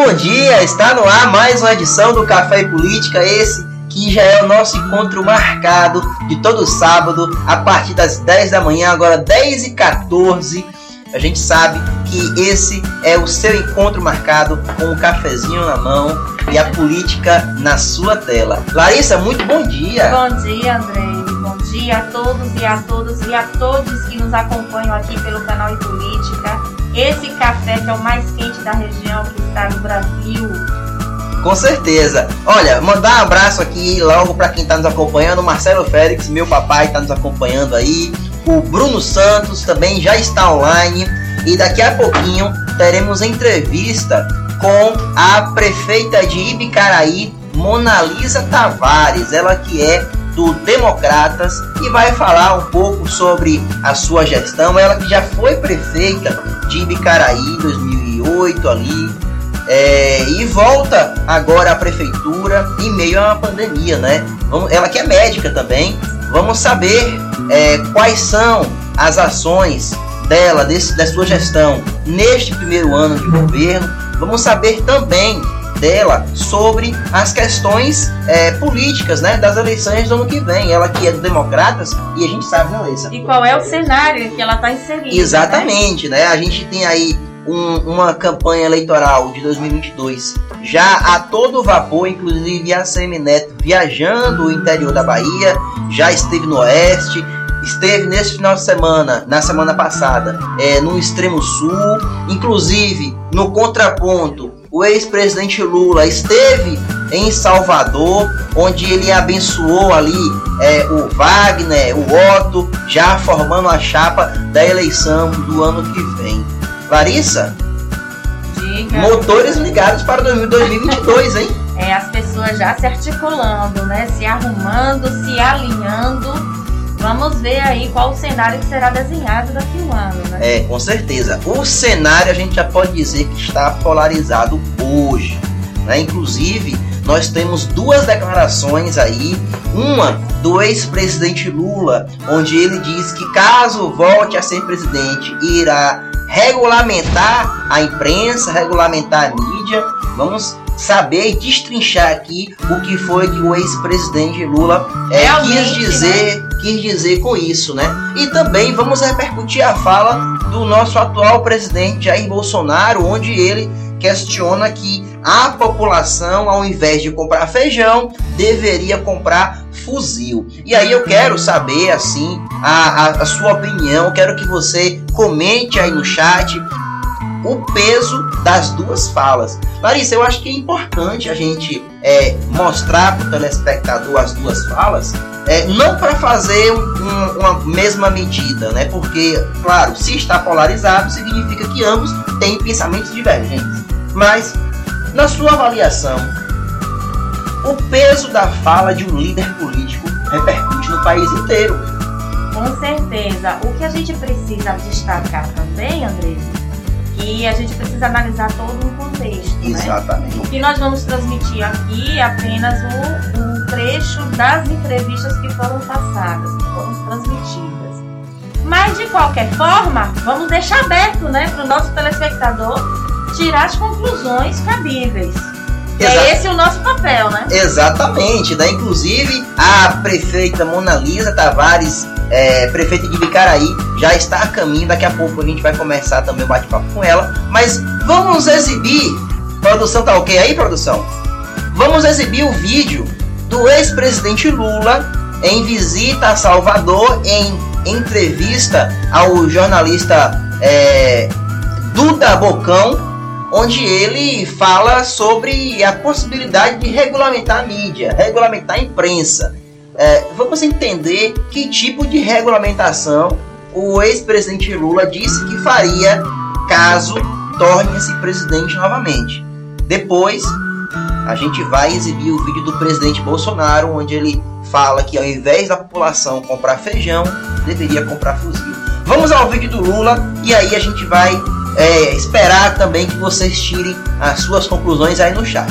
bom dia! Está no ar mais uma edição do Café e Política, esse que já é o nosso encontro marcado de todo sábado, a partir das 10 da manhã, agora 10 e 14 a gente sabe que esse é o seu encontro marcado com um cafezinho na mão e a política na sua tela. Larissa, muito bom dia. Bom dia, André. Bom dia a todos e a todas e a todos que nos acompanham aqui pelo canal e Política. Esse café que é o mais quente da região que está no Brasil. Com certeza. Olha, mandar um abraço aqui logo para quem está nos acompanhando, Marcelo Félix, meu papai está nos acompanhando aí. O Bruno Santos também já está online e daqui a pouquinho teremos entrevista com a prefeita de Ibicaraí, Monalisa Tavares, ela que é do Democratas e vai falar um pouco sobre a sua gestão. Ela que já foi prefeita de Ibicaraí em 2008 ali é, e volta agora à prefeitura em meio a uma pandemia, né? Ela que é médica também. Vamos saber é, quais são as ações dela, desse, da sua gestão neste primeiro ano de governo. Vamos saber também dela sobre as questões é, políticas né, das eleições do ano que vem. Ela que é do Democratas e a gente sabe, né, Leissa? E qual é o cenário que ela está inserida? Exatamente, né? né? A gente tem aí um, uma campanha eleitoral de 2022 já a todo vapor, inclusive a Semineto viajando o interior da Bahia, já esteve no oeste, esteve nesse final de semana, na semana passada, é, no extremo sul, inclusive no contraponto, o ex-presidente Lula esteve em Salvador, onde ele abençoou ali é, o Wagner, o Otto, já formando a chapa da eleição do ano que vem. Larissa, Diga. motores ligados para 2022, hein? É, as pessoas já se articulando, né? Se arrumando, se alinhando Vamos ver aí qual o cenário que será desenhado daqui a um ano, né? É, com certeza. O cenário a gente já pode dizer que está polarizado hoje. Né? Inclusive, nós temos duas declarações aí. Uma do ex-presidente Lula, onde ele diz que caso volte a ser presidente, irá regulamentar a imprensa, regulamentar a mídia. Vamos saber e destrinchar aqui o que foi que o ex-presidente Lula é, quis dizer, né? Quis dizer com isso, né? E também vamos repercutir a fala do nosso atual presidente Jair Bolsonaro, onde ele questiona que a população, ao invés de comprar feijão, deveria comprar fuzil. E aí eu quero saber assim a, a, a sua opinião, quero que você comente aí no chat o peso das duas falas. Larissa, eu acho que é importante a gente é, mostrar para o telespectador as duas falas, é, não para fazer um, uma mesma medida, né? Porque, claro, se está polarizado, significa que ambos têm pensamentos divergentes. Mas, na sua avaliação, o peso da fala de um líder político repercute no país inteiro. Com certeza. O que a gente precisa destacar também, Andressa, e a gente precisa analisar todo o contexto. Né? Exatamente. Né? O que nós vamos transmitir aqui é apenas um, um trecho das entrevistas que foram passadas, que foram transmitidas. Mas de qualquer forma, vamos deixar aberto né, para o nosso telespectador tirar as conclusões cabíveis. É esse o nosso papel, né? Exatamente. Né? Inclusive, a prefeita Mona Lisa Tavares, é, prefeita de Bicaraí, já está a caminho. Daqui a pouco a gente vai começar também o bate-papo com ela. Mas vamos exibir. Produção tá ok aí, produção? Vamos exibir o vídeo do ex-presidente Lula em visita a Salvador, em entrevista ao jornalista é, Duda Bocão, onde ele fala sobre a possibilidade de regulamentar a mídia, regulamentar a imprensa. É, vamos entender que tipo de regulamentação o ex-presidente Lula disse que faria caso torne-se presidente novamente. Depois, a gente vai exibir o vídeo do presidente Bolsonaro, onde ele fala que ao invés da população comprar feijão, deveria comprar fuzil. Vamos ao vídeo do Lula e aí a gente vai é, esperar também que vocês tirem as suas conclusões aí no chat.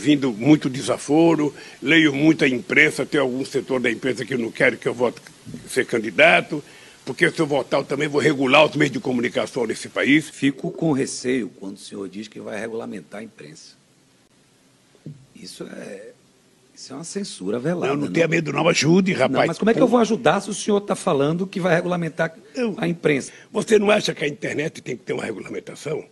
Ouvindo muito desaforo, leio muita imprensa, tem algum setor da imprensa que não quer que eu vote ser candidato, porque se eu votar eu também vou regular os meios de comunicação nesse país. Fico com receio quando o senhor diz que vai regulamentar a imprensa. Isso é, isso é uma censura velada. Eu não, tenho medo, não. Ajude, rapaz. Não, mas como é que eu vou ajudar se o senhor está falando que vai regulamentar a imprensa? Você não acha que a internet tem que ter uma regulamentação?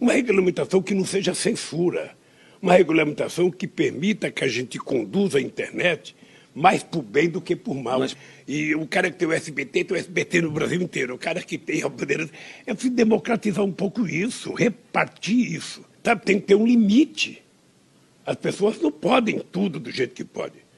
Uma regulamentação que não seja censura. Uma regulamentação que permita que a gente conduza a internet mais por bem do que por mal. Mas... E o cara que tem o SBT, tem o SBT no Brasil inteiro. O cara que tem a bandeira. É preciso democratizar um pouco isso, repartir isso. Sabe? Tem que ter um limite. As pessoas não podem tudo do jeito que podem.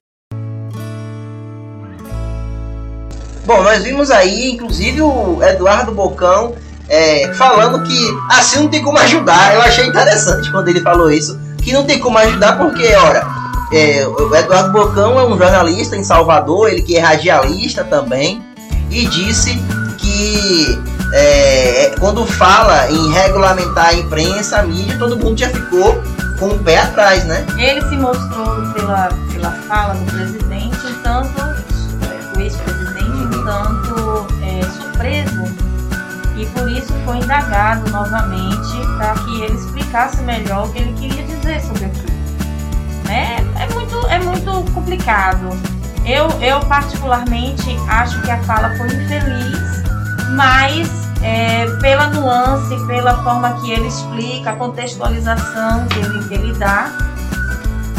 Bom, nós vimos aí, inclusive, o Eduardo Bocão é, falando que assim não tem como ajudar. Eu achei interessante quando ele falou isso, que não tem como ajudar porque, ora, é, o Eduardo Bocão é um jornalista em Salvador, ele que é radialista também, e disse que é, é, quando fala em regulamentar a imprensa, a mídia, todo mundo já ficou com o pé atrás, né? Ele se mostrou pela, pela fala do presidente, tanto o ex-presidente, tanto é, surpreso e por isso foi indagado novamente para que ele explicasse melhor o que ele queria dizer sobre aquilo. Né? É, muito, é muito complicado. Eu, eu particularmente acho que a fala foi infeliz, mas é, pela nuance, pela forma que ele explica, a contextualização que ele, que ele dá,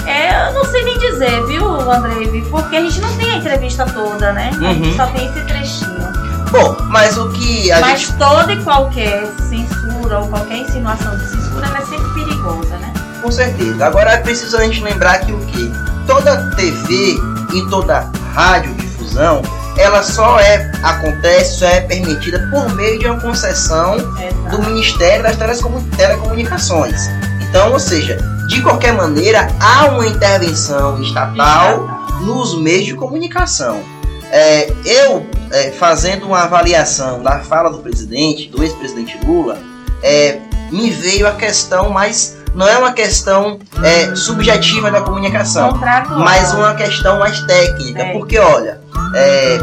é, eu não sei nem dizer, viu, Andrei? Porque a gente não tem a entrevista toda, né? Uhum. A gente uhum. só tem esse trechinho. Bom, mas o que a mas gente... toda e qualquer censura ou qualquer insinuação de censura é sempre perigosa? Com certeza. Agora é preciso a gente lembrar que o que toda TV e toda radiodifusão ela só é acontece, só é permitida por meio de uma concessão Exato. do Ministério das Telecomunicações. Então, ou seja, de qualquer maneira há uma intervenção estatal nos meios de comunicação. É, eu é, fazendo uma avaliação da fala do presidente, do ex-presidente Lula, é, me veio a questão mais não é uma questão é, subjetiva da comunicação, mas uma questão mais técnica. É. Porque, olha, é,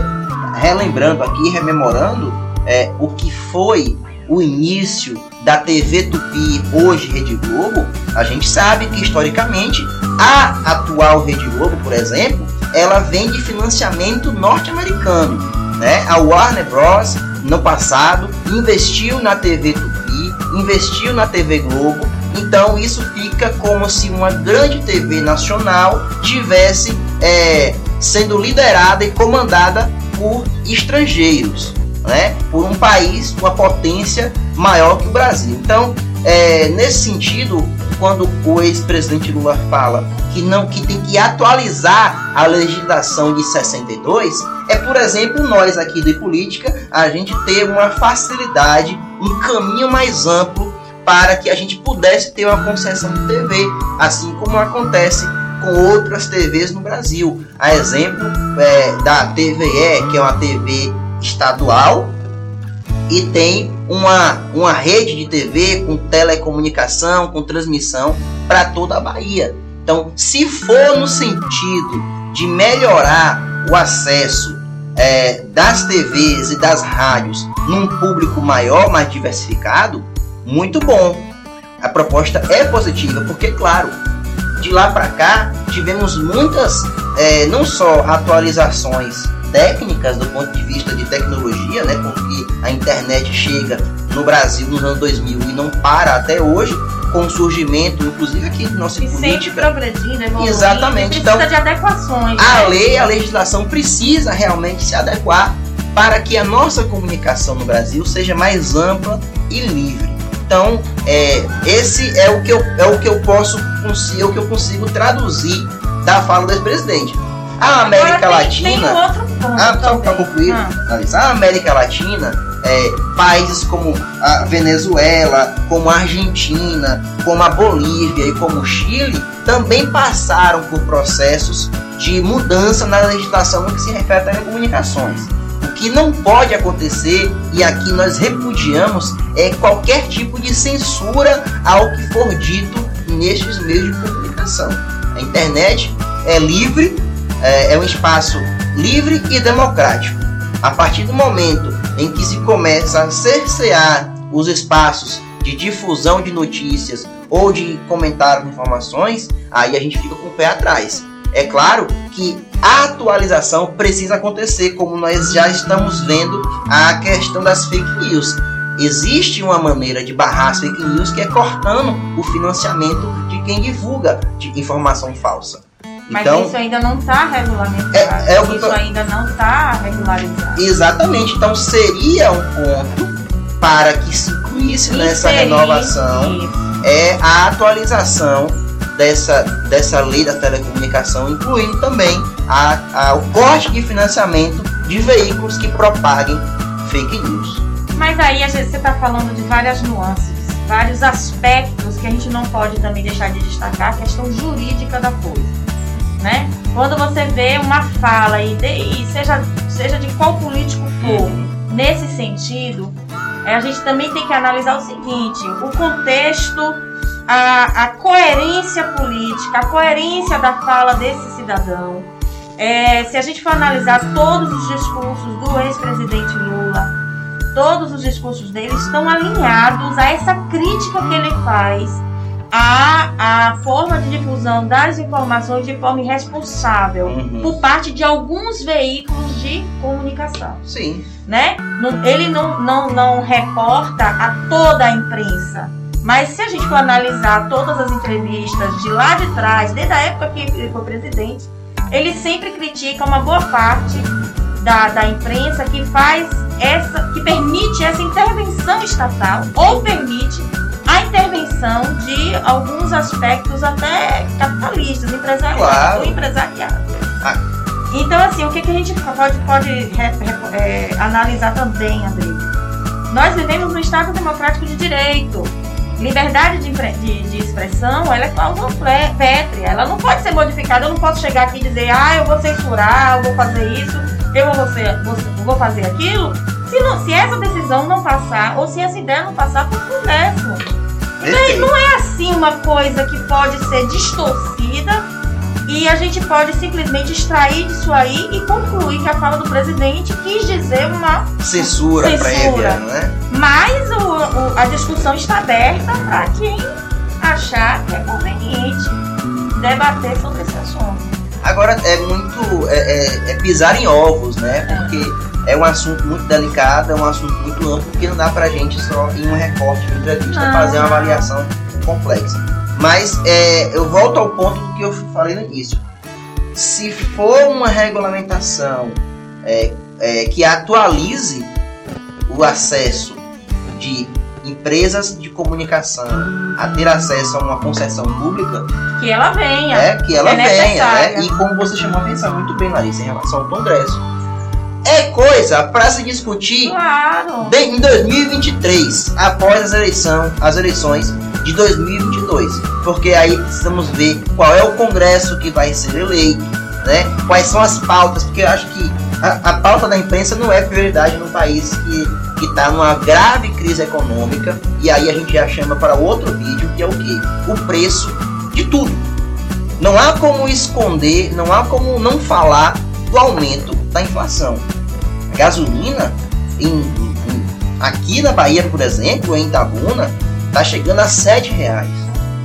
relembrando aqui, rememorando é, o que foi o início da TV Tupi, hoje Rede Globo, a gente sabe que historicamente a atual Rede Globo, por exemplo, ela vem de financiamento norte-americano. Né? A Warner Bros. no passado investiu na TV Tupi, investiu na TV Globo então isso fica como se uma grande TV nacional tivesse é, sendo liderada e comandada por estrangeiros, né? Por um país, uma potência maior que o Brasil. Então, é, nesse sentido, quando o ex-presidente Lula fala que não que tem que atualizar a legislação de 62, é por exemplo nós aqui de política a gente ter uma facilidade, um caminho mais amplo para que a gente pudesse ter uma concessão de TV, assim como acontece com outras TVs no Brasil. A exemplo é, da TVE, que é uma TV estadual, e tem uma, uma rede de TV com telecomunicação, com transmissão para toda a Bahia. Então, se for no sentido de melhorar o acesso é, das TVs e das rádios num público maior, mais diversificado, muito bom. A proposta é positiva, porque, claro, de lá para cá tivemos muitas, é, não só atualizações técnicas do ponto de vista de tecnologia, né, porque a internet chega no Brasil nos anos 2000 e não para até hoje, com o surgimento, inclusive aqui do nosso e política. Sempre progredindo, evoluindo, Exatamente. Precisa então, de adequações. A né? lei, a legislação precisa realmente se adequar para que a nossa comunicação no Brasil seja mais ampla e livre. Então, é, esse é o que eu, é o que eu posso é o que eu consigo traduzir da fala do ex-presidente. A América tem, Latina. Tem um outro ponto ah, só para concluir, ah. a América Latina, é, países como a Venezuela, como a Argentina, como a Bolívia e como o Chile, também passaram por processos de mudança na legislação no que se refere a telecomunicações que não pode acontecer, e aqui nós repudiamos, é qualquer tipo de censura ao que for dito nestes meios de comunicação. A internet é livre, é, é um espaço livre e democrático. A partir do momento em que se começa a cercear os espaços de difusão de notícias ou de comentário de informações, aí a gente fica com o pé atrás. É claro que a atualização precisa acontecer, como nós já estamos vendo a questão das fake news. Existe uma maneira de barrar as fake news que é cortando o financiamento de quem divulga de informação falsa. Mas então, isso ainda não está regulamentado. É- é isso tô- ainda não está regularizado. Exatamente. Então seria um ponto para que se incluísse nessa renovação isso. é a atualização dessa, dessa lei da telecomunicação, incluindo também a, a- o corte de financiamento de veículos que propaguem fake news. Mas aí a gente- você está falando de várias nuances, vários aspectos que a gente não pode também deixar de destacar a questão jurídica da coisa. Né? Quando você vê uma fala, e, de- e seja, seja de qual político for, nesse sentido, é, a gente também tem que analisar o seguinte: o contexto, a, a coerência política, a coerência da fala desse cidadão. É, se a gente for analisar todos os discursos do ex-presidente Lula, todos os discursos dele estão alinhados a essa crítica que ele faz à, à forma de difusão das informações de forma irresponsável Uhum. por parte de alguns veículos de comunicação Sim, né? Ele não, não, não reporta a toda a imprensa. Mas se a gente for analisar todas as entrevistas de lá de trás, desde a época que ele foi presidente, ele sempre critica uma boa parte da, da imprensa que faz essa, que permite essa intervenção estatal ou permite a intervenção de alguns aspectos até capitalistas, empresariais Claro. ou empresariais. Ah. Então, assim, o que, que a gente pode, pode re- re- é, analisar também, André? Nós vivemos num Estado democrático de direito. Liberdade de, de- de expressão, ela é cláusula pétrea. Ela não pode ser modificada. Eu não posso chegar aqui e dizer, ah, eu vou censurar, eu vou fazer isso, eu vou, ser- vou, vou fazer aquilo. Se, não, se essa decisão não passar, ou se essa ideia não passar para o Congresso. perfeito. Não é assim uma coisa que pode ser distorcida e a gente pode simplesmente extrair disso aí e concluir que a fala do presidente quis dizer uma. Censura, Censura. prévia, né? Mas o- o- a discussão está aberta para quem achar que é conveniente debater sobre esse assunto. Agora é muito. É, é- é pisar em ovos, né? Porque é um assunto muito delicado, é um assunto muito amplo, porque não dá pra gente só em um recorte de entrevista fazer uma avaliação complexa. Mas é, eu volto ao ponto do que eu falei no início. Se for uma regulamentação é, é, que atualize o acesso de empresas de comunicação a ter acesso a uma concessão pública, Que ela venha. é que ela É venha, né? E como você chamou a atenção muito bem, Larissa, em relação ao Congresso. É coisa para se discutir Claro. em 2023, após as, eleição, as eleições de 2022. Porque aí precisamos ver qual é o Congresso que vai ser eleito, né? Quais são as pautas, porque eu acho que a, a pauta da imprensa não é prioridade num país que que está numa grave crise econômica e aí a gente já chama para outro vídeo que é o que o preço de tudo não há como esconder não há como não falar do aumento da inflação a gasolina em, em- aqui na Bahia por exemplo em Itabuna está chegando a sete reais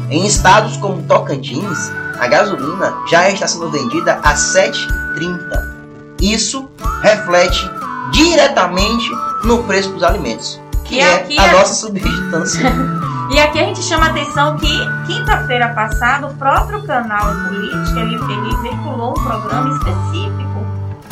em estados como Tocantins a gasolina já está sendo vendida a 7,30 isso reflete diretamente no preço dos alimentos, que E é aqui a é- nossa substância. E aqui a gente chama a atenção que quinta-feira passada o próprio canal Política ele, ele veiculou um programa específico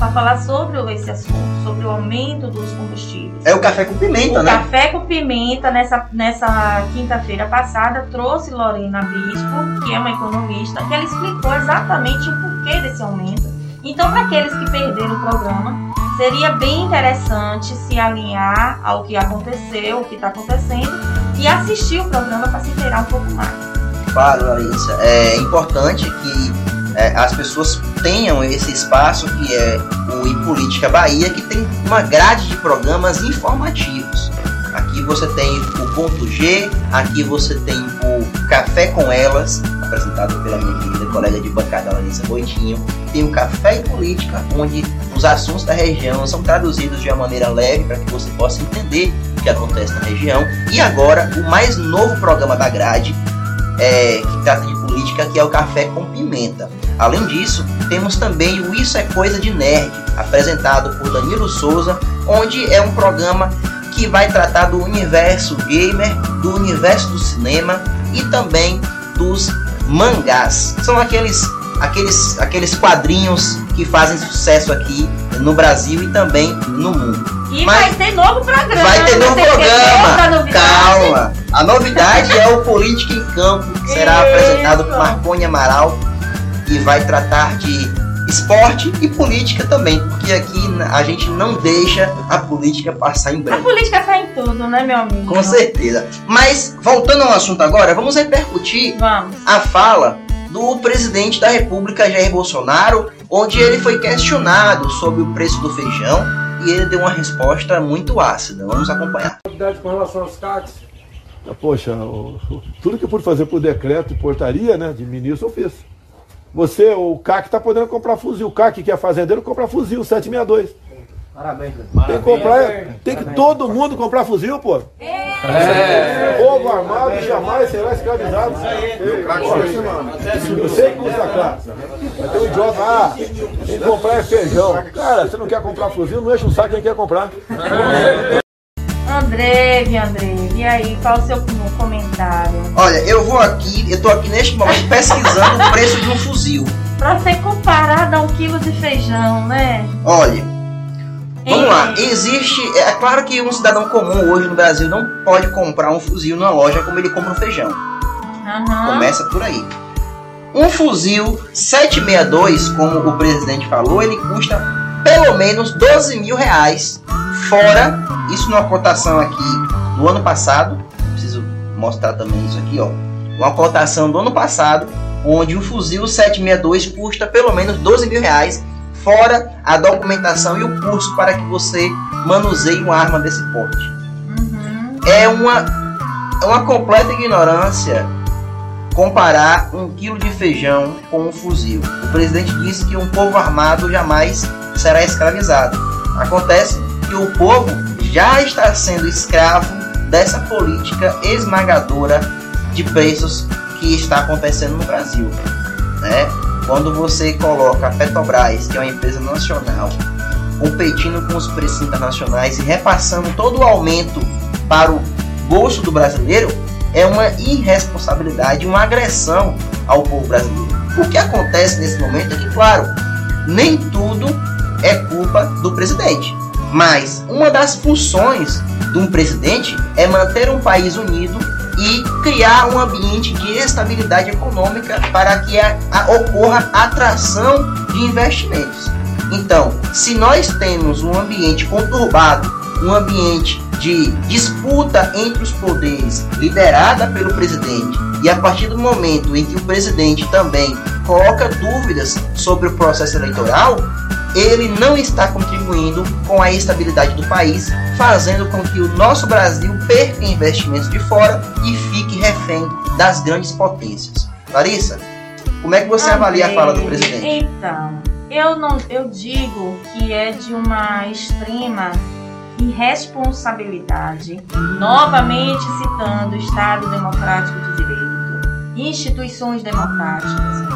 para falar sobre esse assunto, sobre o aumento dos combustíveis. É o café com pimenta, o né? Café com Pimenta, nessa, nessa quinta-feira passada, trouxe Lorena Bispo, que é uma economista, que ela explicou exatamente o porquê desse aumento. Então, para aqueles que perderam o programa, seria bem interessante se alinhar ao que aconteceu, o que está acontecendo, e assistir o programa para se inteirar um pouco mais. Claro, Larissa. É importante que é, as pessoas tenham esse espaço que é o I Política Bahia, que tem uma grade de programas informativos. Aqui você tem o ponto G, aqui você tem o Café com Elas, apresentado pela minha querida colega de bancada Larissa Boitinho. Tem o Café e Política, onde os assuntos da região são traduzidos de uma maneira leve para que você possa entender o que acontece na região. E agora, o mais novo programa da grade, é, que trata de política, que é o Café com Pimenta. Além disso, temos também o Isso é Coisa de Nerd, apresentado por Danilo Souza, onde é um programa que vai tratar do universo gamer, do universo do cinema e também dos mangás. São aqueles aqueles aqueles quadrinhos que fazem sucesso aqui no Brasil e também no mundo. E Mas vai ter novo programa. Vai ter novo programa. Calma. A novidade é o Política em Campo, que será Isso. apresentado por Marconi Amaral e vai tratar de esporte e política também, porque aqui a gente não deixa a política passar em branco. A política está em tudo, né, meu amigo? Com certeza. Mas, voltando ao assunto agora, vamos repercutir vamos. a fala do presidente da República, Jair Bolsonaro, onde ele foi questionado sobre o preço do feijão e ele deu uma resposta muito ácida. Vamos acompanhar. Com relação aos CACs? Poxa, tudo que eu pude fazer por decreto e portaria né, de ministro eu fiz. Você, o CAC, está podendo comprar fuzil. O CAC, que é fazendeiro, compra fuzil 762. Parabéns, Tem que, comprar, tem que todo mundo comprar fuzil, pô. É. Povo armado jamais será escravizado. Eu sei que custa caro. Mas tem um idiota, ah, tem que comprar é feijão. Cara, você não quer comprar fuzil, não enche o saco quem quer comprar. André, André, e aí, qual o seu comentário? Olha, eu vou aqui, eu tô aqui neste momento pesquisando o preço de um fuzil. Pra ser comparado a um quilo de feijão, né? Olha, vamos lá. Existe, é claro que um cidadão comum hoje no Brasil não pode comprar um fuzil numa loja como ele compra um feijão. Uhum. Começa por aí. Um fuzil 762, como o presidente falou, ele custa pelo menos 12 mil reais, fora, isso numa cotação aqui do ano passado, preciso mostrar também isso aqui, ó, uma cotação do ano passado, onde um fuzil 762 custa pelo menos 12 mil reais, fora a documentação e o curso para que você manuseie uma arma desse porte. Uhum. É uma, é uma completa ignorância comparar um quilo de feijão com um fuzil. O presidente disse que um povo armado jamais será escravizado. Acontece que o povo já está sendo escravo dessa política esmagadora de preços que está acontecendo no Brasil. Né? Quando você coloca a Petrobras, que é uma empresa nacional, competindo com os preços internacionais e repassando todo o aumento para o bolso do brasileiro, é uma irresponsabilidade, uma agressão ao povo brasileiro. O que acontece nesse momento é que, claro, nem tudo é culpa do presidente. Mas uma das funções de um presidente é manter um país unido e criar um ambiente de estabilidade econômica para que a, a, ocorra atração de investimentos. Então, se nós temos um ambiente conturbado, um ambiente de disputa entre os poderes liderada pelo presidente, e a partir do momento em que o presidente também coloca dúvidas sobre o processo eleitoral, ele não está contribuindo com a estabilidade do país, fazendo com que o nosso Brasil perca investimentos de fora e fique refém das grandes potências. Larissa, como é que você avalia a fala do presidente? Então, eu não, eu digo que é de uma extrema irresponsabilidade, novamente citando o Estado Democrático de Direito, instituições democráticas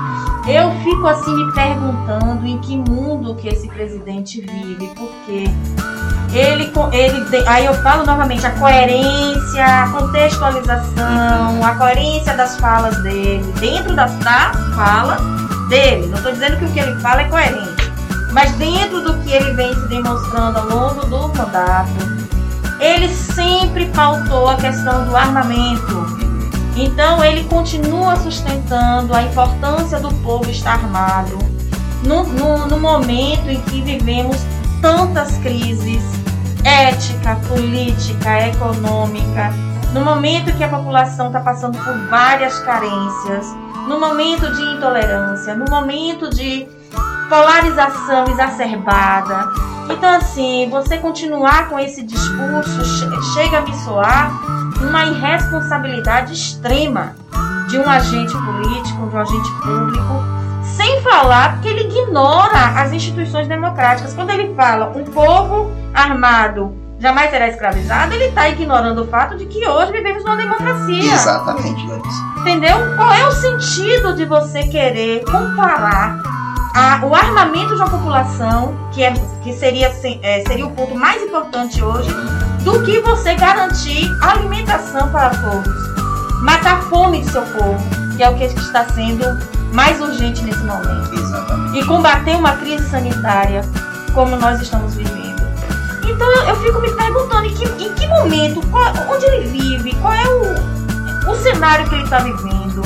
eu fico assim me perguntando em que mundo que esse presidente vive, porque ele, ele aí eu falo novamente a coerência, a contextualização, a coerência das falas dele, dentro da, da fala dele. Não estou dizendo que o que ele fala é coerente, mas dentro do que ele vem se demonstrando ao longo do mandato, ele sempre pautou a questão do armamento. Então ele continua sustentando a importância do povo estar armado no, no, no momento em que vivemos tantas crises ética, política, econômica, no momento que a população está passando por várias carências, no momento de intolerância, no momento de polarização exacerbada. Então, assim, você continuar com esse discurso chega a me soar uma irresponsabilidade extrema de um agente político, de um agente público, sem falar que ele ignora as instituições democráticas. Quando ele fala um povo armado jamais será escravizado, ele está ignorando o fato de que hoje vivemos numa democracia. Exatamente, Larissa. Entendeu? Qual é o sentido de você querer comparar a- o armamento de uma população, que, é, que seria, se- é, seria o ponto mais importante hoje, do que você garantir alimentação para todos? Matar a fome do seu povo, que é o que está sendo mais urgente nesse momento Exatamente. e combater uma crise sanitária como nós estamos vivendo. Então eu, eu fico me perguntando em que, em que momento, qual- onde ele vive, qual é o, o cenário que ele está vivendo.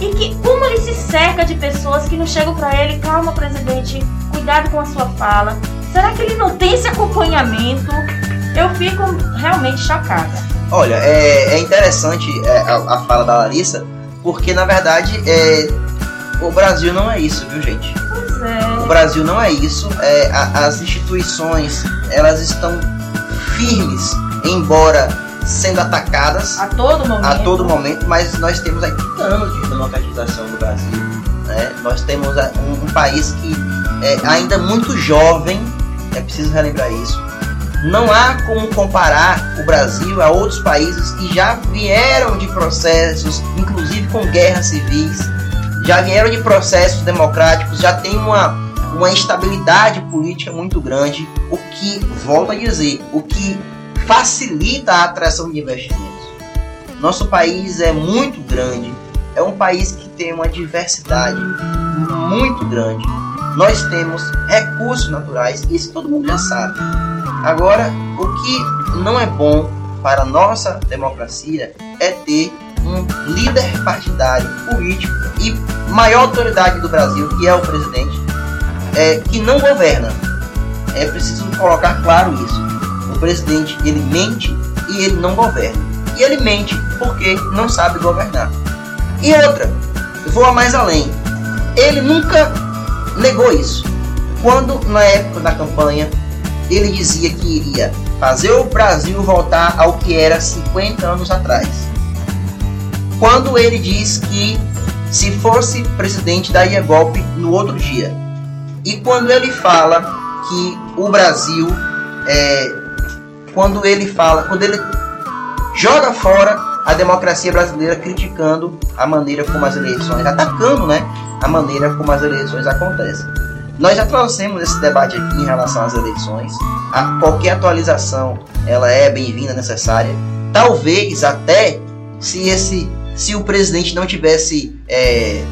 E que, como ele se cerca de pessoas que não chegam para ele, calma presidente, cuidado com a sua fala. Será que ele não tem esse acompanhamento? Eu fico realmente chocada. Olha, é, é interessante é, a, a fala da Larissa, porque na verdade é, o Brasil não é isso, viu gente? Pois O é. Brasil não é isso. É, a- as instituições elas estão firmes, embora sendo atacadas A todo momento. a todo momento, mas nós temos aí 30 anos de democratização do Brasil. né? Nós temos um, um país que é ainda muito jovem, é preciso relembrar isso. Não há como comparar o Brasil a outros países que já vieram de processos, inclusive com guerras civis, já vieram de processos democráticos, já tem uma, uma instabilidade política muito grande, o que, volto a dizer, o que facilita a atração de investimentos. Nosso país é muito grande, é um país que tem uma diversidade muito grande. Nós temos recursos naturais, isso todo mundo já sabe. Agora, o que não é bom para a nossa democracia é ter um líder partidário, político e maior autoridade do Brasil, que é o presidente, é, que não governa. É preciso colocar claro isso. O presidente ele mente e ele não governa. E ele mente porque não sabe governar. E outra, vou mais além. Ele nunca negou isso. Quando na época da campanha ele dizia que iria fazer o Brasil voltar ao que era 50 anos atrás. Quando ele diz que se fosse presidente daria golpe no outro dia. E quando ele fala que o Brasil é, quando ele fala, quando ele joga fora a democracia brasileira criticando a maneira como as eleições, atacando, né, a maneira como as eleições acontecem. Nós já trouxemos esse debate aqui em relação às eleições. A, qualquer atualização ela é bem-vinda, necessária. Talvez até se esse, se o presidente não tivesse é,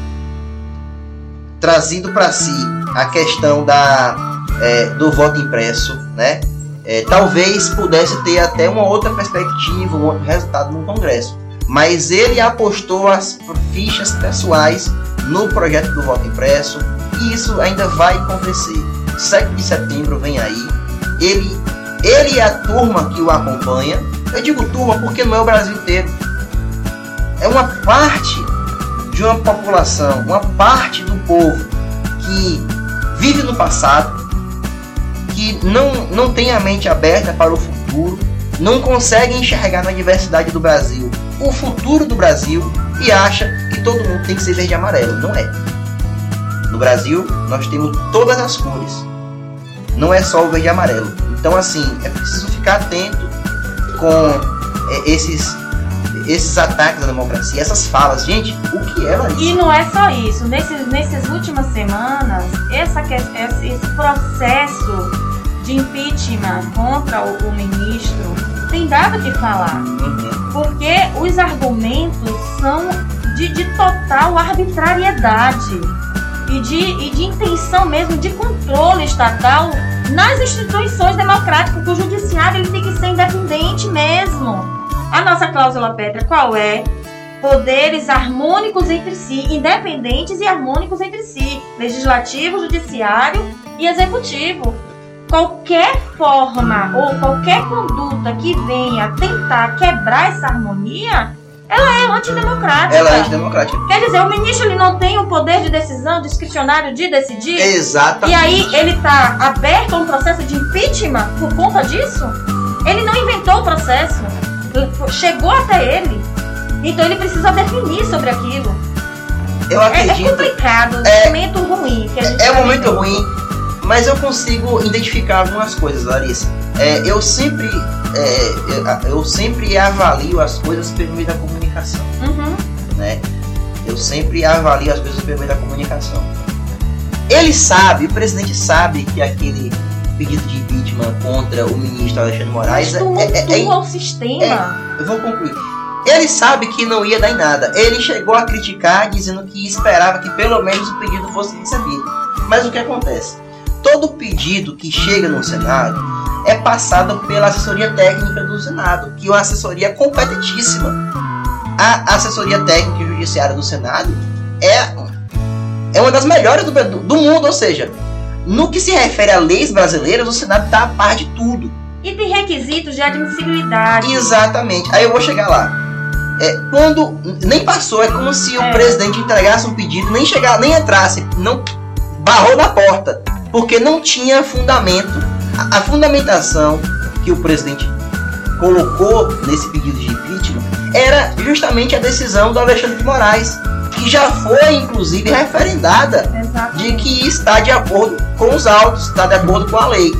trazido para si a questão da, é, do voto impresso, né? É, talvez pudesse ter até uma outra perspectiva, um outro resultado no Congresso. Mas ele apostou as fichas pessoais no projeto do voto impresso e isso ainda vai acontecer. 7 de setembro vem aí. Ele, ele e a turma que o acompanha, eu digo turma porque não é o Brasil inteiro, é uma parte de uma população, uma parte do povo que vive no passado, que não, não tem a mente aberta para o futuro, não consegue enxergar na diversidade do Brasil o futuro do Brasil e acha que todo mundo tem que ser verde e amarelo. Não é. No Brasil, nós temos todas as cores. Não é só o verde e amarelo. Então, assim, é preciso ficar atento com é, esses, esses ataques à democracia, essas falas. Gente, o que é, Larissa? E não é só isso. Nesses, nessas últimas semanas, essa, esse processo de impeachment contra o, o ministro tem dado o que falar. Uhum. Porque os argumentos são de, de total arbitrariedade e de, e de intenção mesmo de controle estatal nas instituições democráticas, porque o judiciário ele tem que ser independente mesmo. A nossa cláusula Petra qual é? Poderes harmônicos entre si, independentes e harmônicos entre si, legislativo, judiciário e executivo qualquer forma ou qualquer conduta que venha tentar quebrar essa harmonia, ela é antidemocrática. Ela é antidemocrática. Quer dizer, o ministro ele não tem o poder de decisão discricionário de decidir? Exatamente. E aí ele está aberto a um processo de impeachment por conta disso? Ele não inventou o processo, chegou até ele. Então ele precisa definir sobre aquilo. Eu É, é acredito. complicado, É- é um momento ruim. Que a gente É um tá momento ruim, mas eu consigo identificar algumas coisas, Larissa. É, eu sempre é, eu, sempre avalio as coisas pelo meio da comunicação, Uhum. né? Eu sempre avalio as coisas pelo meio da comunicação. Ele sabe, o presidente sabe que aquele pedido de impeachment contra o ministro Alexandre Moraes Mas é, é- é- o sistema. eu vou concluir. Ele sabe que não ia dar em nada. Ele chegou a criticar, dizendo que esperava que pelo menos o pedido fosse recebido. Mas o que acontece? Todo pedido que chega no Senado é passado pela assessoria técnica do Senado, que é uma assessoria competentíssima. A assessoria técnica e judiciária do Senado é, é uma das melhores do, do, do mundo, ou seja, no que se refere a leis brasileiras, o Senado está a par de tudo. E tem requisitos de admissibilidade. Exatamente. Aí eu vou chegar lá. É, quando nem passou, é como se o É. presidente entregasse um pedido, nem chegar, nem entrasse, não barrou na porta, porque não tinha fundamento. A, a fundamentação que o presidente colocou nesse pedido de impeachment era justamente a decisão do Alexandre de Moraes, que já foi inclusive referendada Exatamente. de que está de acordo com os autos, está de acordo com a lei.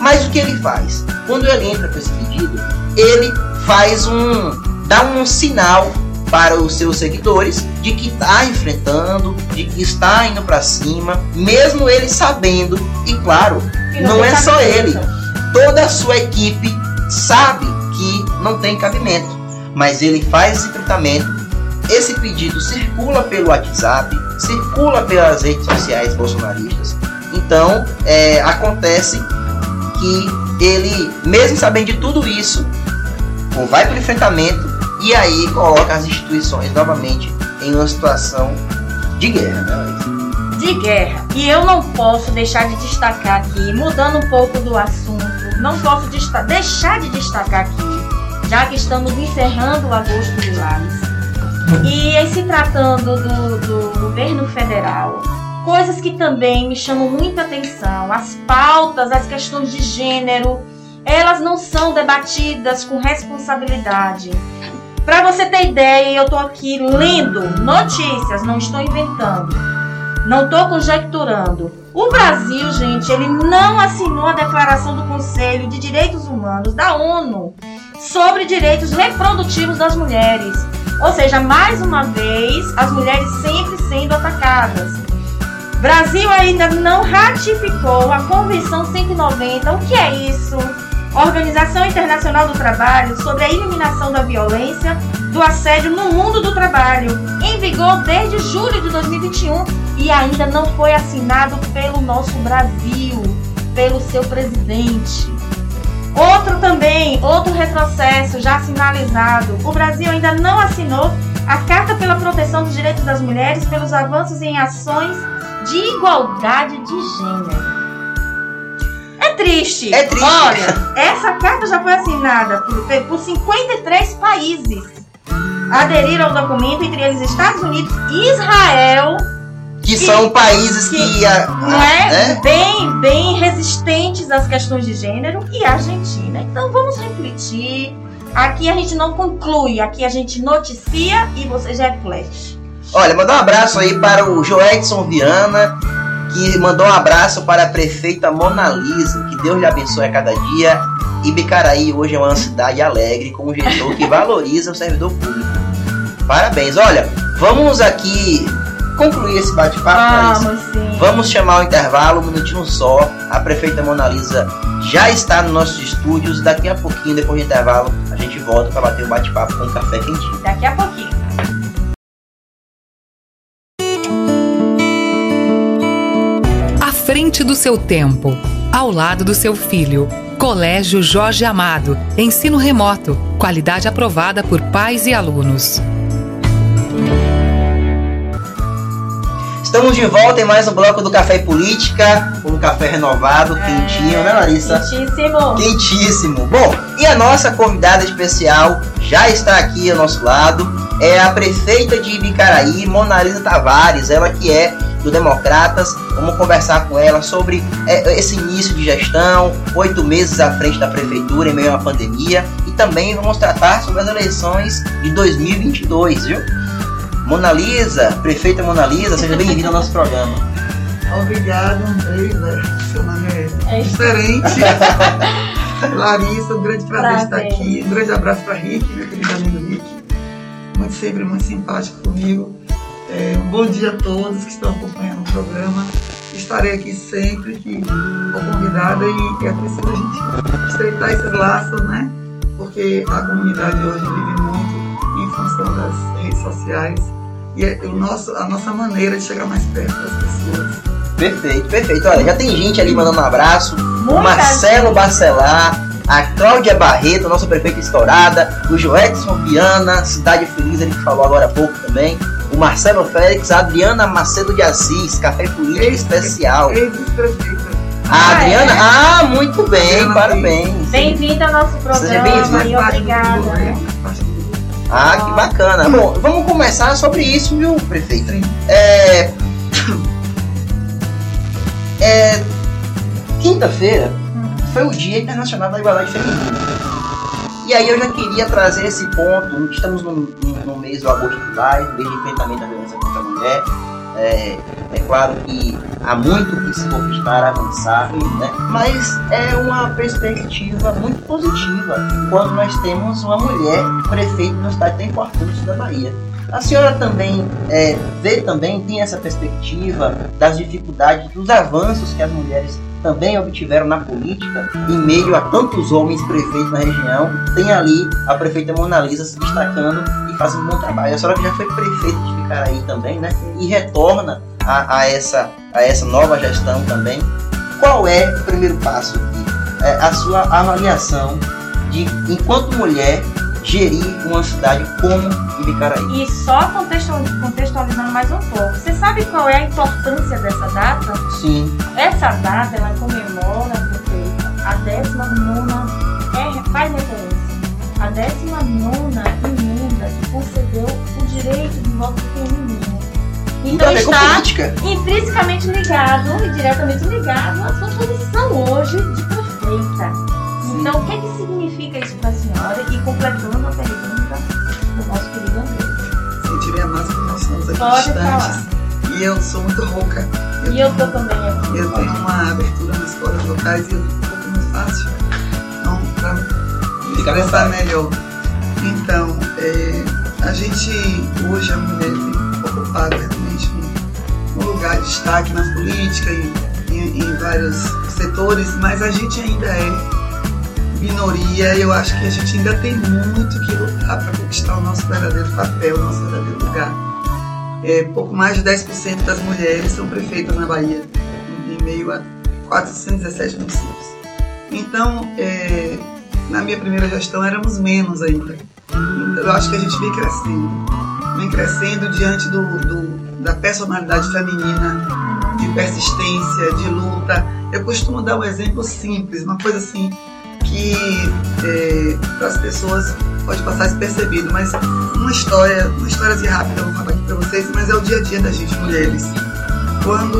Mas o que ele faz? Quando ele entra com esse pedido, ele faz um. dá um sinal para os seus seguidores de que está enfrentando, de que está indo para cima, mesmo ele sabendo, e claro, E não tem é só ele. toda a sua equipe sabe que não tem cabimento, mas ele faz esse tratamento. Esse pedido circula pelo WhatsApp, circula pelas redes sociais bolsonaristas. Então, é, acontece que ele, mesmo sabendo de tudo isso, vai para o enfrentamento e aí coloca as instituições novamente em uma situação de guerra. Né, de guerra. E eu não posso deixar de destacar aqui, mudando um pouco do assunto, não posso deixar de destacar aqui, já que estamos encerrando o agosto de Lares, e se tratando do, do governo federal, coisas que também me chamam muita atenção, as pautas, as questões de gênero, elas não são debatidas com responsabilidade. Para você ter ideia, eu estou aqui lendo notícias, não estou inventando. Não estou conjecturando. O Brasil, gente, ele não assinou a Declaração do Conselho de Direitos Humanos da ONU sobre direitos reprodutivos das mulheres. Ou seja, mais uma vez, as mulheres sempre sendo atacadas. Brasil ainda não ratificou a Convenção 190. O que é isso? Organização Internacional do Trabalho sobre a eliminação da violência do assédio no mundo do trabalho, em vigor desde julho de 2021 e ainda não foi assinado pelo nosso Brasil, pelo seu presidente. Outro também, outro retrocesso já sinalizado. O Brasil ainda não assinou a Carta pela Proteção dos Direitos das Mulheres pelos avanços em ações de igualdade de gênero. É triste. É triste. Olha, essa carta já foi assinada por, por 53 países. Aderiram ao documento, entre eles Estados Unidos, Israel, Que Que- são países que. que a- não é? né? Bem, bem resistentes às questões de gênero e a Argentina. Então vamos refletir. Aqui a gente não conclui, aqui a gente noticia e você já reflete. Olha, mandar um abraço aí para o Joedson Viana, que mandou um abraço para a prefeita Mona Lisa. Que Deus lhe abençoe a cada dia. E Bicaraí hoje é uma cidade alegre, com um gestor que valoriza o servidor público. Parabéns. Olha, vamos aqui concluir esse bate-papo. Vamos sim. Vamos chamar o intervalo, um minutinho só. A prefeita Mona Lisa já está nos nossos estúdios. Daqui a pouquinho, depois do intervalo, a gente volta para bater um bate-papo com um café quentinho. Daqui a pouquinho. Frente do seu tempo, ao lado do seu filho. Colégio Jorge Amado. Ensino remoto. Qualidade aprovada por pais e alunos. Estamos de volta em mais um bloco do Café e Política, um café renovado, quentinho, né, Larissa? Muitíssimo. Quentíssimo. Bom, e a nossa convidada especial já está aqui ao nosso lado, é a prefeita de Ibicaraí, Mona Lisa Tavares, ela que é do Democratas. Vamos conversar com ela sobre é, esse início de gestão, oito meses à frente da prefeitura em meio a uma pandemia e também vamos tratar sobre as eleições de 2022, viu? Mona Lisa, prefeita Mona Lisa, seja bem-vinda ao nosso programa. Obrigada, Andresa. Seu nome é, É diferente. Larissa, um grande prazer, Prazer. estar aqui. Um grande abraço para Rick, meu querido amigo Rick. Muito sempre muito simpático comigo. É, um bom dia a todos que estão acompanhando o programa. Estarei aqui sempre que for convidada e é preciso a gente estreitar esses laços, né? Porque a comunidade hoje vive muito em função das redes sociais e é o nosso, a nossa maneira de chegar mais perto das pessoas. Perfeito, perfeito. Olha, já tem gente ali mandando um abraço. O Muita Marcelo gente. Bacelar, a Cláudia Barreto, nossa prefeita estourada, o Joedson Viana, Cidade Feliz, ele que falou agora há pouco também. Marcelo Félix, Adriana Macedo de Assis, Café Político Ex- Especial. Ex-prefeita. A Ah, Adriana, é? ah, muito bem, Adriana parabéns. Bem-vinda ao nosso Seja programa bem-vinda. e obrigada. Ah, que bacana. Bom, vamos começar sobre isso, viu, prefeito? Sim. É. É. Quinta-feira foi o Dia Internacional da Igualdade Feminina. E aí eu já queria trazer esse ponto. Estamos no, no- mês do agosto July, mês de enfrentamento da violência contra a mulher. É, é claro que há muito que se conquistar, avançar, né? mas é uma perspectiva muito positiva quando nós temos uma mulher prefeito no estado tão importante da Bahia. A senhora também é, vê também, tem essa perspectiva das dificuldades, dos avanços que as mulheres também obtiveram na política, em meio a tantos homens prefeitos na região, tem ali a prefeita Mona Lisa se destacando e fazendo um bom trabalho. A senhora já foi prefeita de Ficaraí também, né? E retorna a, a essa, a essa nova gestão também. Qual é o primeiro passo aqui? É, a sua avaliação de, enquanto mulher, gerir uma cidade como Ibicaraí? E só contextual- contextualizando mais um pouco. Você sabe qual é a importância dessa data? Sim, Essa data ela comemora a 19 é, faz referência. A 19 emenda que concedeu o direito de voto feminino. Então, está política. intrinsecamente ligado e diretamente ligado à sua posição hoje de prefeita. Então, o que, que significa isso para a senhora? E completando a pergunta do nosso querido André. Se tirei a máscara, nós estamos aqui Pode distantes. E eu sou muito rouca. E eu tô também aqui. Eu tenho uma abertura nas cordas vocais e eu fico um pouco muito fácil. Então, para me expressar melhor. Então, é, a gente, hoje, a mulher tem ocupado realmente um, um lugar de destaque na política e em, em vários setores, mas a gente ainda é minoria eu acho que a gente ainda tem muito que lutar para conquistar o nosso verdadeiro papel, o nosso verdadeiro lugar. É, pouco mais de 10% das mulheres são prefeitas na Bahia, em meio a 417 municípios. Então, é, na minha primeira gestão éramos menos ainda. Então, eu acho que a gente vem crescendo. Vem crescendo diante do, do- da personalidade feminina, de persistência, de luta. Eu costumo dar um exemplo simples, uma coisa assim que para as pessoas pode passar despercebido, mas uma história, uma história assim rápida, eu vou falar aqui para vocês, mas é o dia a dia da gente, mulheres. Quando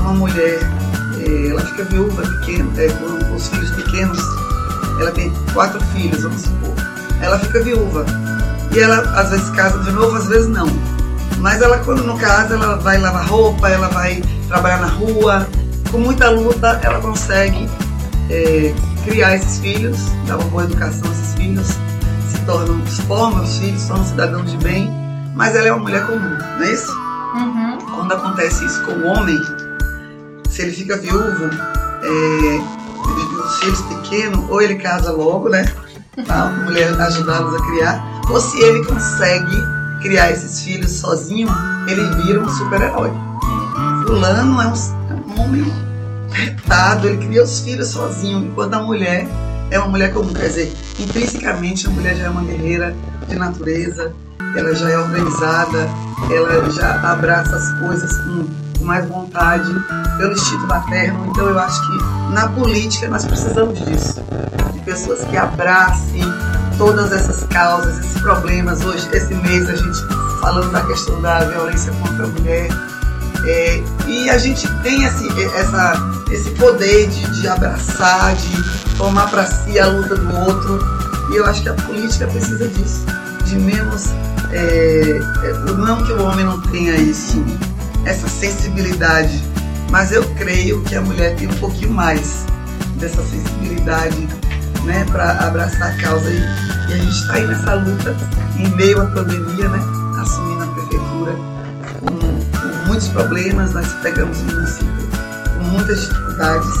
uma mulher eh, ela fica viúva pequena, eh, com os filhos pequenos, ela tem quatro filhos, vamos supor. Ela fica viúva. E ela às vezes casa de novo, às vezes não. Mas ela quando não casa, ela vai lavar roupa, ela vai trabalhar na rua. Com muita luta, ela consegue eh, criar esses filhos, dar uma boa educação a esses filhos, se tornam, formam os filhos, são cidadãos de bem, mas ela é uma mulher comum, não é isso? Uhum. quando acontece isso com o homem, se ele fica viúvo, é, os filhos pequenos, ou ele casa logo, né? Para a mulher ajudá-los a criar, ou se ele consegue criar esses filhos sozinho, ele vira um super-herói. Fulano é um, é um homem retado, ele cria os filhos sozinho, enquanto a mulher é uma mulher comum. Quer dizer, intrinsecamente a mulher já é uma guerreira de natureza, ela já é organizada, ela já abraça as coisas com, com mais vontade, pelo instinto materno. Então eu acho que na política nós precisamos disso, de pessoas que abracem todas essas causas, esses problemas. Hoje, esse mês, a gente falando da questão da violência contra a mulher. É, e a gente tem esse, essa, esse poder de, de abraçar, de tomar para si a luta do outro. E eu acho que a política precisa disso, de menos. É, é, não que o homem não tenha isso, essa sensibilidade, mas eu creio que a mulher tem um pouquinho mais dessa sensibilidade né, para abraçar a causa. E, e a gente está aí nessa luta, em meio à pandemia, né, assumindo a prefeitura muitos problemas, nós pegamos o município com muitas dificuldades,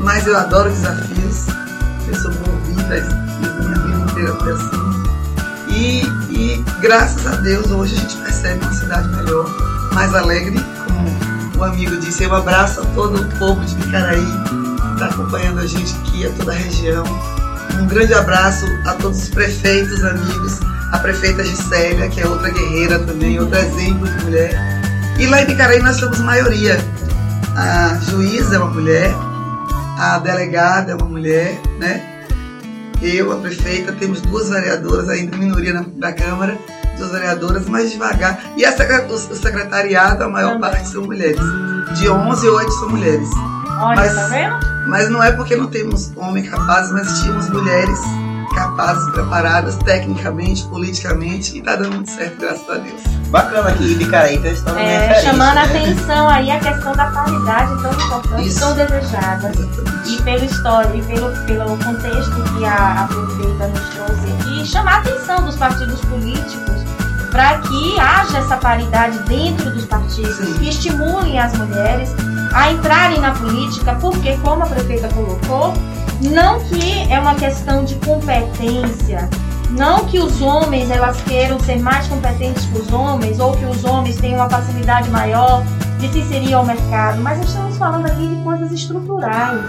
mas eu adoro desafios, eu sou movida, minha vida inteira foi assim. E, e graças a Deus hoje a gente percebe uma cidade melhor, mais alegre, como o amigo disse. Eu abraço a todo o povo de Vicaraí que está acompanhando a gente aqui, a toda a região. Um grande abraço a todos os prefeitos, amigos, a prefeita Gisélia, que é outra guerreira também, outro exemplo de mulher. E lá em Vicaraí nós somos maioria. A juíza é uma mulher, a delegada é uma mulher, né? Eu, a prefeita, temos duas vereadoras ainda, minoria na, na Câmara, duas vereadoras, mais devagar. E a secret, o secretariado, a maior parte são mulheres. De 11, 8 são mulheres. Olha, Mas- tá vendo? Mas não é porque não temos homens capazes, mas tínhamos mulheres capazes, preparadas tecnicamente, politicamente, e tá dando muito certo, graças a Deus. Bacana aqui, Bicaraí, então estão É, referência, chamando a né? atenção aí a questão da paridade tão importante, Isso. tão desejada. E pela história, e pelo, pelo contexto que a, a prefeita nos trouxe aqui, chamar a atenção dos partidos políticos para que haja essa paridade dentro dos partidos, Sim. que estimulem as mulheres a entrarem na política, porque, como a prefeita colocou, não que é uma questão de competência, não que os homens elas queiram ser mais competentes que os homens, ou que os homens tenham uma facilidade maior de se inserir ao mercado, mas estamos falando aqui de coisas estruturais.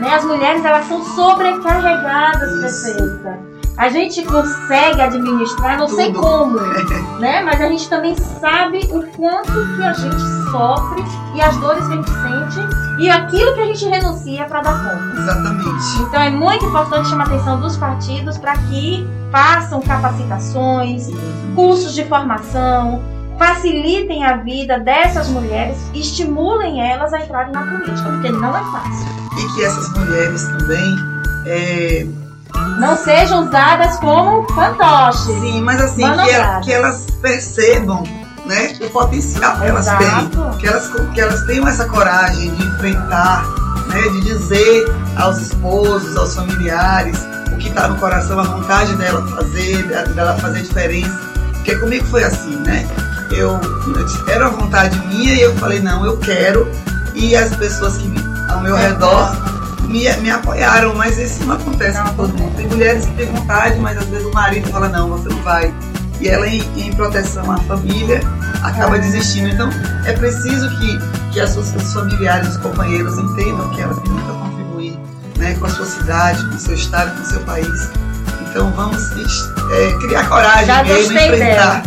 Né? As mulheres elas são sobrecarregadas, prefeita. A gente consegue administrar, não sei Tudo. como, né? Mas a gente também sabe o quanto que a gente sofre e as dores que a gente sente e aquilo que a gente renuncia para dar conta. Exatamente. Então é muito importante chamar a atenção dos partidos para que façam capacitações, cursos de formação, facilitem a vida dessas mulheres, estimulem elas a entrarem na política, porque não é fácil. E que essas mulheres também. é, Não sejam usadas como fantoches. sim, mas assim, que, ela- que elas percebam né, o potencial que elas têm. Que elas, que elas tenham essa coragem de enfrentar, né, de dizer aos esposos, aos familiares, o que está no coração, a vontade dela fazer, de- dela fazer diferença. Porque comigo foi assim, né? Eu, era uma vontade minha e eu falei, não, eu quero. E as pessoas que ao meu redor me, me apoiaram, mas isso não acontece com todo mundo. Tem mulheres que têm vontade, mas às vezes o marido fala, não, você não vai. E ela, em, em proteção à família, acaba É. desistindo. Então, é preciso que, que as suas os familiares, os companheiros entendam que elas têm muito a contribuir né, com a sua cidade, com o seu estado, com o seu país. Então, vamos é, criar coragem Já mesmo, enfrentar.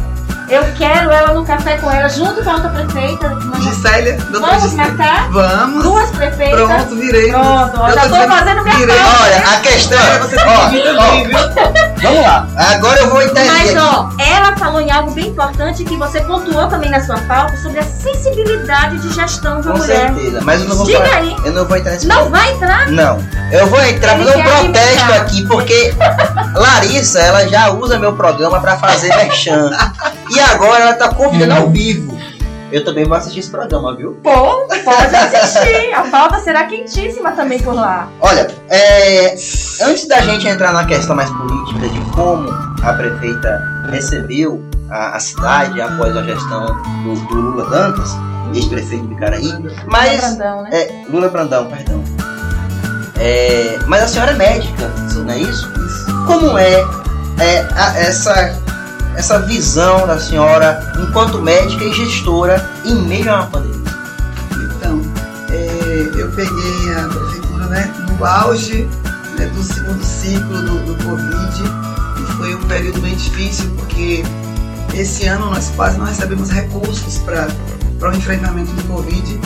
Eu quero ela no café com ela, junto com a outra prefeita. Gisélia, doutora vamos Gisélia. marcar Vamos. duas prefeitas. Pronto, virei. Pronto, ó, Eu já tô dizendo, fazendo minha virei. parte. Olha, a questão é. você tem Ó, ó, vamos lá. Agora eu vou entender. Mas aqui. ó, ela falou em algo bem importante que você pontuou também na sua pauta sobre a sensibilidade de gestão de uma Com mulher. certeza. Mas eu não vou Diga falar. aí. Eu não vou entrar nesse Não vai entrar? Não, eu vou entrar Ele fazer um quer protesto alimentar. aqui, porque Larissa, ela já usa meu programa pra fazer merchan. E agora ela tá convidando ao vivo. Eu também vou assistir esse programa, viu? Pô, pode assistir. A pauta será quentíssima também por lá. Olha, é, antes da gente entrar na questão mais política de como a prefeita recebeu a, a cidade após a gestão do, do Lula Dantas, ex-prefeito de Bicaraí, mas Brandão, né? É, Lula Brandão, perdão. É, mas a senhora é médica, não é isso? Como é, é, a- essa, essa visão da senhora enquanto médica e gestora em meio a uma pandemia? Então, é, eu peguei a prefeitura né, no auge né, do segundo ciclo do, do Covid e foi um período bem difícil porque esse ano nós quase não recebemos recursos para o enfrentamento do Covid,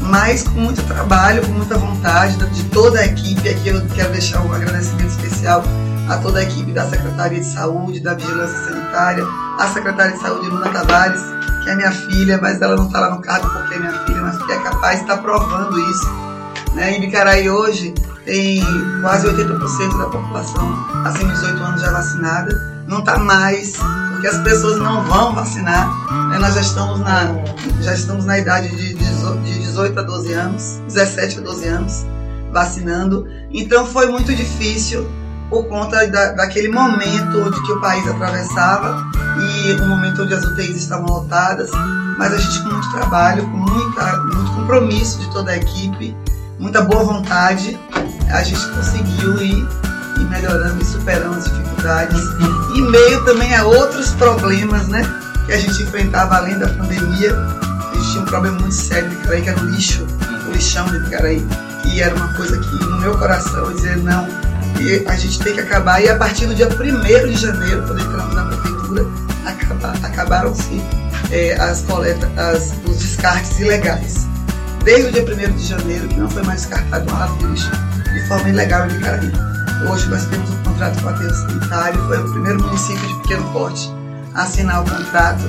mas com muito trabalho, com muita vontade de toda a equipe. Aqui eu quero deixar um agradecimento especial a toda a equipe da Secretaria de Saúde, da Vigilância Sanitária, a Secretária de Saúde, Luna Tavares, que é minha filha, mas ela não está lá no cargo porque é minha filha, mas porque é capaz estar provando isso. Né? Em Bicaraí hoje tem quase 80% da população acima de 18 anos já vacinada. Não está mais, porque as pessoas não vão vacinar. Né? Nós já estamos, na, já estamos na idade de 18 a 12 anos, 17 a 12 anos, vacinando. Então foi muito difícil por conta da, daquele momento onde que o país atravessava e o momento onde as UTIs estavam lotadas, mas a gente com muito trabalho, com muita, muito compromisso de toda a equipe, muita boa vontade, a gente conseguiu ir, ir melhorando e superando as dificuldades. E meio também a outros problemas, né? Que a gente enfrentava além da pandemia. A gente tinha um problema muito sério de Icaraí, que era o lixo, o lixão de Icaraí. E era uma coisa que no meu coração eu dizia, não, e a gente tem que acabar. E a partir do dia 1 de janeiro, quando entramos na prefeitura, acabaram-se é, as coletas, as, os descartes ilegais. Desde o dia 1 de janeiro, que não foi mais descartado uma de lixo de forma ilegal em Icaraí. Hoje nós temos um contrato com o aterro sanitário, foi o primeiro município de pequeno porte a assinar o contrato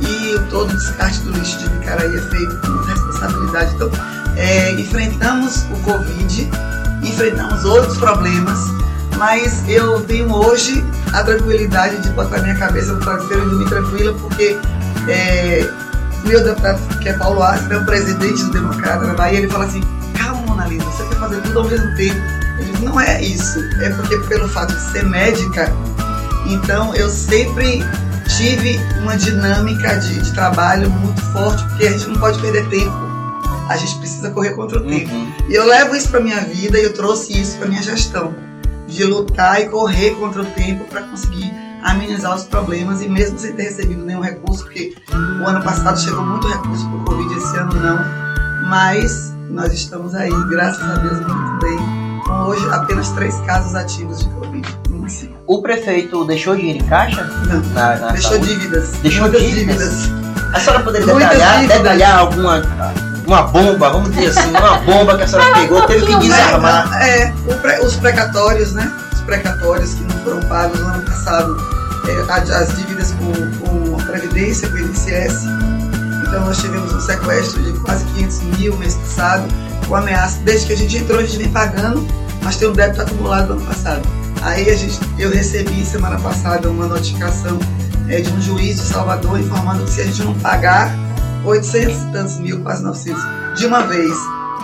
e todo o descarte do lixo de Icaraí é feito com responsabilidade. Então, é, enfrentamos o Covid, enfrentamos outros problemas, mas eu tenho hoje a tranquilidade de botar minha cabeça no travesseiro e dormir tranquila, porque é, meu deputado, que é Paulo Arce, é o presidente do Democrata na Bahia, ele fala assim, calma, Mona Lisa, você quer fazer tudo ao mesmo tempo. Eu digo, não é isso, é porque pelo fato de ser médica, então eu sempre tive uma dinâmica de, de trabalho muito forte, porque a gente não pode perder tempo a gente precisa correr contra o tempo. Uhum. E eu levo isso para minha vida e eu trouxe isso para minha gestão, de lutar e correr contra o tempo para conseguir amenizar os problemas e mesmo sem ter recebido nenhum recurso, porque o ano passado chegou muito recurso para o Covid, esse ano não, mas nós estamos aí, graças a Deus, muito bem. Com hoje apenas três casos ativos de Covid. O prefeito deixou dinheiro em caixa? Não, Na- na deixou saúde? dívidas. Deixou muitas dívidas? dívidas. A senhora poderia detalhar, detalhar alguma uma bomba, vamos dizer assim, uma bomba que a senhora pegou, teve que desarmar. É, o pré- os precatórios, né? Os precatórios que não foram pagos no ano passado, é, as dívidas com, com a Previdência, com o INSS. Então nós tivemos um sequestro de quase 500 mil mês passado, com ameaça. Desde que a gente entrou, a gente vem pagando, mas tem um débito acumulado do ano passado. Aí a gente, eu recebi semana passada uma notificação é, de um juiz de Salvador informando que se a gente não pagar 800 e tantos mil, quase 900, de uma vez,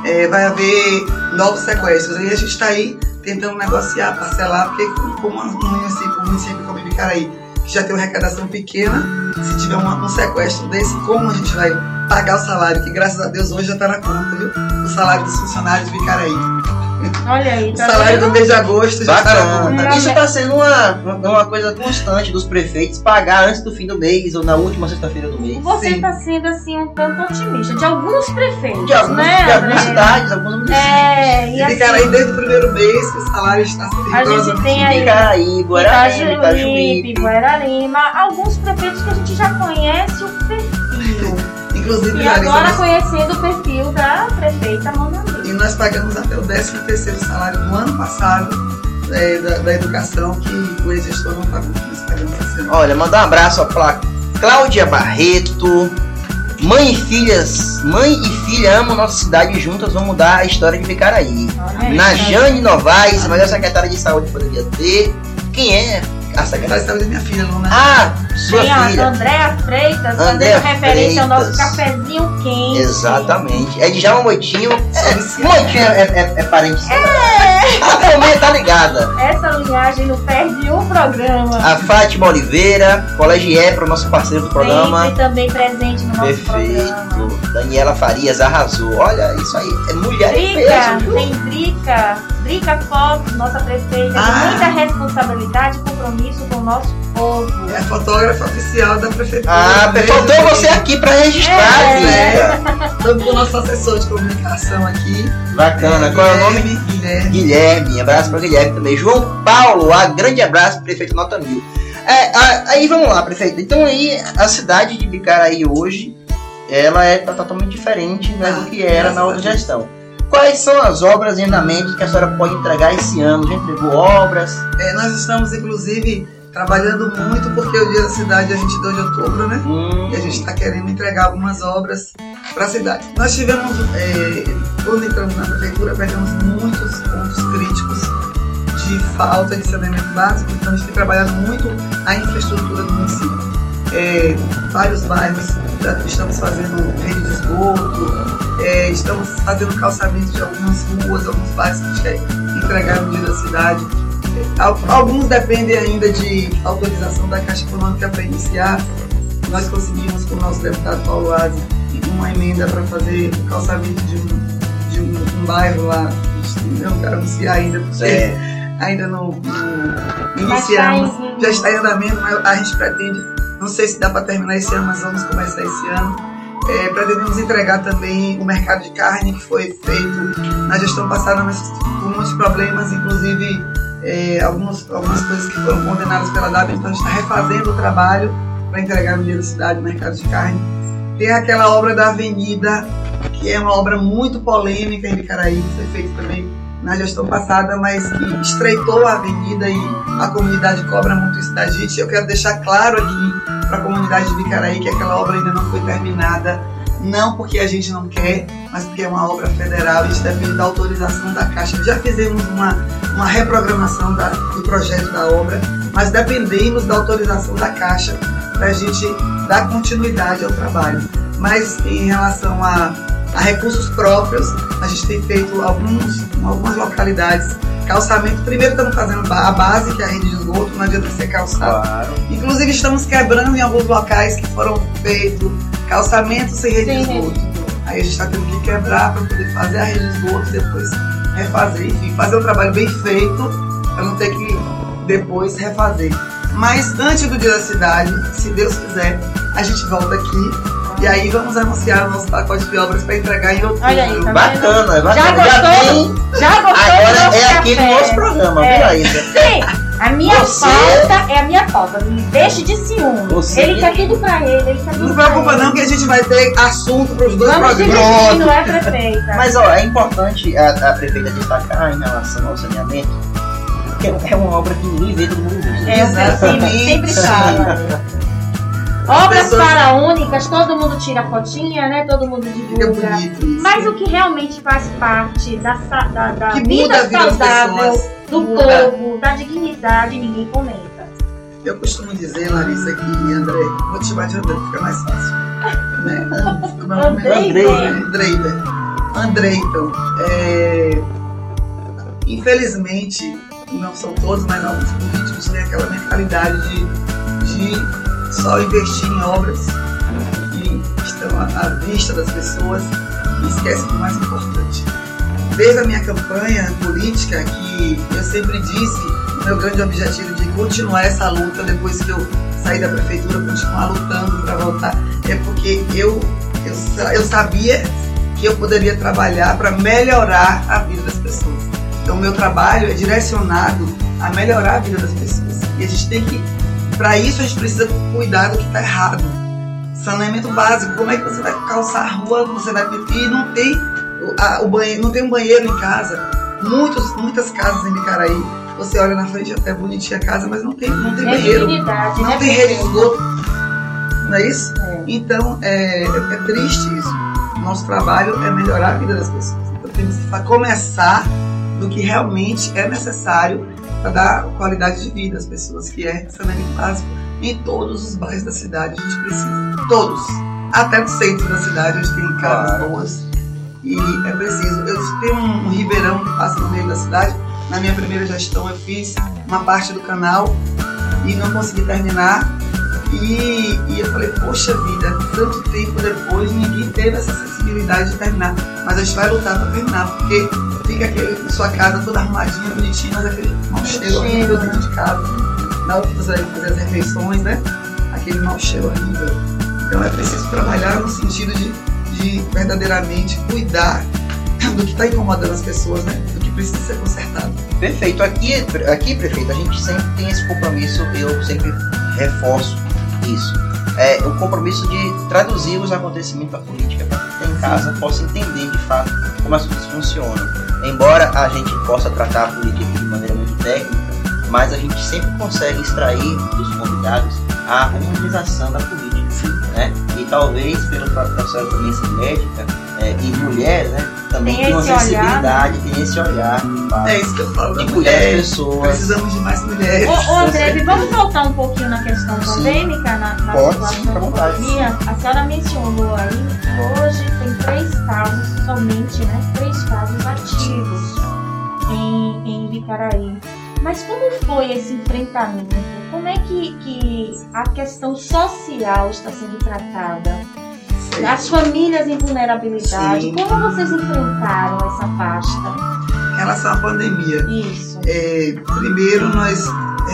é, vai haver novos sequestros. Aí a gente está aí tentando negociar, parcelar, porque como um município, um município como Ibicaraí, que já tem uma arrecadação pequena, se tiver uma- um sequestro desse, como a gente vai pagar o salário, que graças a Deus hoje já está na conta, viu? O salário dos funcionários de Ibicaraí. Olha aí, O tá salário do vendo? mês de agosto já está conta. Isso está sendo uma, uma coisa constante dos prefeitos pagar antes do fim do mês ou na última sexta-feira do mês. Você está sendo assim um tanto otimista. De alguns prefeitos, De algumas, né? de algumas André? cidades, alguns municípios. É, e E assim, Ibicaraí desde o primeiro mês que o salário está sendo A gente tem aí Icaraí, Guararema, Itajuípe, Itajuípe. Guararema, alguns prefeitos que a gente já conhece o perfil. Inclusive, E agora nós- conhecendo o perfil da prefeita Mona E Lisa. nós pagamos até o 13 terceiro salário do ano passado é, da, da educação, que o ex-gestor não ano. Olha, mandar um abraço para Cláudia Barreto. Mãe e filhas, mãe e filha amam nossa cidade e juntas vão mudar a história de Vicaraí. Olha aí. Najane Novaes, a melhor secretária de saúde poderia ter. Quem é a Secretária de saúde é minha filha, Luna. Ah, sua Tem a filha. Andréa Freitas, Andréa fazendo referência ao nosso cafezinho quente. Exatamente. É de Djalma Moitinho. É. Moitinho é, é, é parente. A família tá ligada. Essa linhagem não perde um programa. A Fátima Oliveira, Colégio E para o nosso parceiro do programa. Sempre também presente no nosso programa. Perfeito. Daniela Farias arrasou. Olha, isso aí é mulher em Drica, peso, tem Drica, Drica Fotos, nossa prefeita, Ah. com muita responsabilidade e compromisso com o nosso povo. É a fotógrafa oficial da prefeitura. Ah, Mesmo faltou que- você aqui para registrar, É. Drica. Estamos com o nosso assessor de comunicação aqui. Bacana. Qual é o nome? Guilherme. Guilherme. Abraço para Guilherme também. João Paulo, a grande abraço, prefeito Nota Mil. É, aí vamos lá, prefeito. Então aí a cidade de Bicaraí hoje, ela é totalmente diferente né, do que era na outra gestão. Quais são as obras em andamento que a senhora pode entregar esse ano? Já entregou obras? É, nós estamos, inclusive, trabalhando muito porque o Dia da Cidade é 22 de outubro, né? Hum, E a gente está querendo entregar algumas obras para a cidade. Nós tivemos, é, quando entramos na prefeitura, pegamos muitos pontos críticos de falta de saneamento básico, então a gente tem trabalhado muito a infraestrutura do município. É, vários bairros já estamos fazendo rede de esgoto, é, estamos fazendo calçamento de algumas ruas, alguns bairros que a gente quer entregar no dia da cidade. É, al- alguns dependem ainda de autorização da Caixa Econômica para iniciar. Nós conseguimos com o nosso deputado Paulo Aze uma emenda para fazer o calçamento de um, de um, um bairro lá. Eu não quero anunciar ainda, porque É. ainda não, não iniciamos. Já está em andamento, mas a gente pretende, não sei se dá para terminar esse ano, mas vamos começar esse ano. É, pretendemos entregar também o mercado de carne que foi feito na gestão passada, mas com muitos problemas, inclusive é, alguns, algumas coisas que foram condenadas pela DAB, então a gente está refazendo o trabalho para entregar no dia da cidade o mercado de carne. Tem aquela obra da Avenida, que é uma obra muito polêmica em Vicaraí, que foi feita também na gestão passada, mas que estreitou a avenida e a comunidade cobra muito isso da gente. Eu quero deixar claro aqui para a comunidade de Vicaraí que aquela obra ainda não foi terminada, não porque a gente não quer, mas porque é uma obra federal e isso depende da autorização da Caixa. Já fizemos uma, uma reprogramação da- do projeto da obra, mas dependemos da autorização da Caixa para a gente dar continuidade ao trabalho. Mas em relação a, a recursos próprios, a gente tem feito alguns, em algumas localidades calçamento. Primeiro estamos fazendo a base, que é a rede de esgoto, não adianta ser calçado. claro. Inclusive estamos quebrando em alguns locais que foram feitos calçamento sem rede Sem de esgoto. Aí a gente está tendo que quebrar para poder fazer a rede de esgoto e depois refazer. Enfim, fazer um trabalho bem feito para não ter que depois refazer. Mas antes do dia da cidade, se Deus quiser, a gente volta aqui e aí vamos anunciar o nosso pacote de obras para entregar em outubro. Olha aí, tá Bacana, bacana. Já gostou? tem. Já gostou do Agora é aqui no café? nosso programa, É. viu, Aida? Sim, a minha Você- pauta é a minha pauta. Me deixe de ciúme. Você- Ele quer tudo pra ele, ele quer tudo Não se preocupa não que a gente vai ter assunto para os dois Vamos programas. não é prefeita. Mas ó, é importante a, a prefeita destacar em relação ao saneamento que é é uma obra que ninguém vê, todo mundo. É, sempre, sempre fala. Obras pessoas- faraônicas, todo mundo tira fotinha, né? Todo mundo divulga. isso. Mas o que realmente faz parte da, da, da Que vida saudável do Muda. povo, da dignidade, ninguém comenta. Eu costumo dizer, Larissa e André, vou te chamar de André, fica mais fácil. Né? É? Andrei, Andrei? Andrei? Andrei, então. é, Infelizmente, não são todos, mas alguns políticos têm aquela mentalidade de, de só investir em obras que estão à vista das pessoas e esquecem do mais importante. Desde a minha campanha política, que eu sempre disse, o meu grande objetivo de continuar essa luta depois que eu sair da prefeitura, continuar lutando para voltar, é porque eu, eu, eu sabia que eu poderia trabalhar para melhorar a vida das pessoas. Então, o meu trabalho é direcionado a melhorar a vida das pessoas. E a gente tem que, para isso, a gente precisa cuidar do que está errado. Saneamento básico, como é que você vai calçar a rua, você vai e não tem a- o banheiro, não tem um banheiro em casa. Muitos, muitas casas em Bicaraí, você olha na frente até bonitinha a casa, mas não tem, não tem É banheiro. Não né? tem rede de esgoto. Não é isso? É. Então, é, é triste isso. Nosso trabalho é melhorar a vida das pessoas. Então, temos que começar do que realmente é necessário para dar qualidade de vida às pessoas, que é saneamento básico em todos os bairros da cidade. A gente precisa. Todos. Até no centro da cidade, a gente tem casas boas. E é preciso. Eu tenho um, um ribeirão que passa no meio da cidade. Na minha primeira gestão, eu fiz uma parte do canal e não consegui terminar. E, e eu falei, poxa vida, tanto tempo depois ninguém teve essa sensibilidade de terminar. Mas a gente vai lutar para terminar, porque fica aquele, sua casa toda arrumadinha, bonitinha, mas aquele mau cheiro horrível dentro de casa. Na hora que você vai fazer as refeições, né? Aquele mau cheiro horrível. Então é preciso trabalhar no sentido de, de verdadeiramente cuidar do que está incomodando as pessoas, né? Do que precisa ser consertado. Perfeito. Aqui, aqui, prefeito, a gente sempre tem esse compromisso, eu sempre reforço isso. É o compromisso de traduzir os acontecimentos da política para que quem em casa possa entender de fato como as coisas funcionam. Embora a gente possa tratar a política de maneira muito técnica, mas a gente sempre consegue extrair dos convidados a humanização da política. Né? E talvez, pelo fato da também ser médica é, e mulher, né? também Tem tem uma sensibilidade, tem esse olhar É isso que eu falo de cuidar das mulher. pessoas. Precisamos de mais mulheres. Ô, ô André, vamos voltar um pouquinho na questão Sim. pandêmica, na, na Pode, situação sim, fica à da vontade. pandemia. A senhora mencionou aí que hoje tem três casos somente, né? Três casos ativos em, em Vicaraí. Mas como foi esse enfrentamento? Como é que, que a questão social está sendo tratada? As famílias em vulnerabilidade, Sim. como vocês enfrentaram essa pasta? Em relação à pandemia, Isso. É, primeiro, nós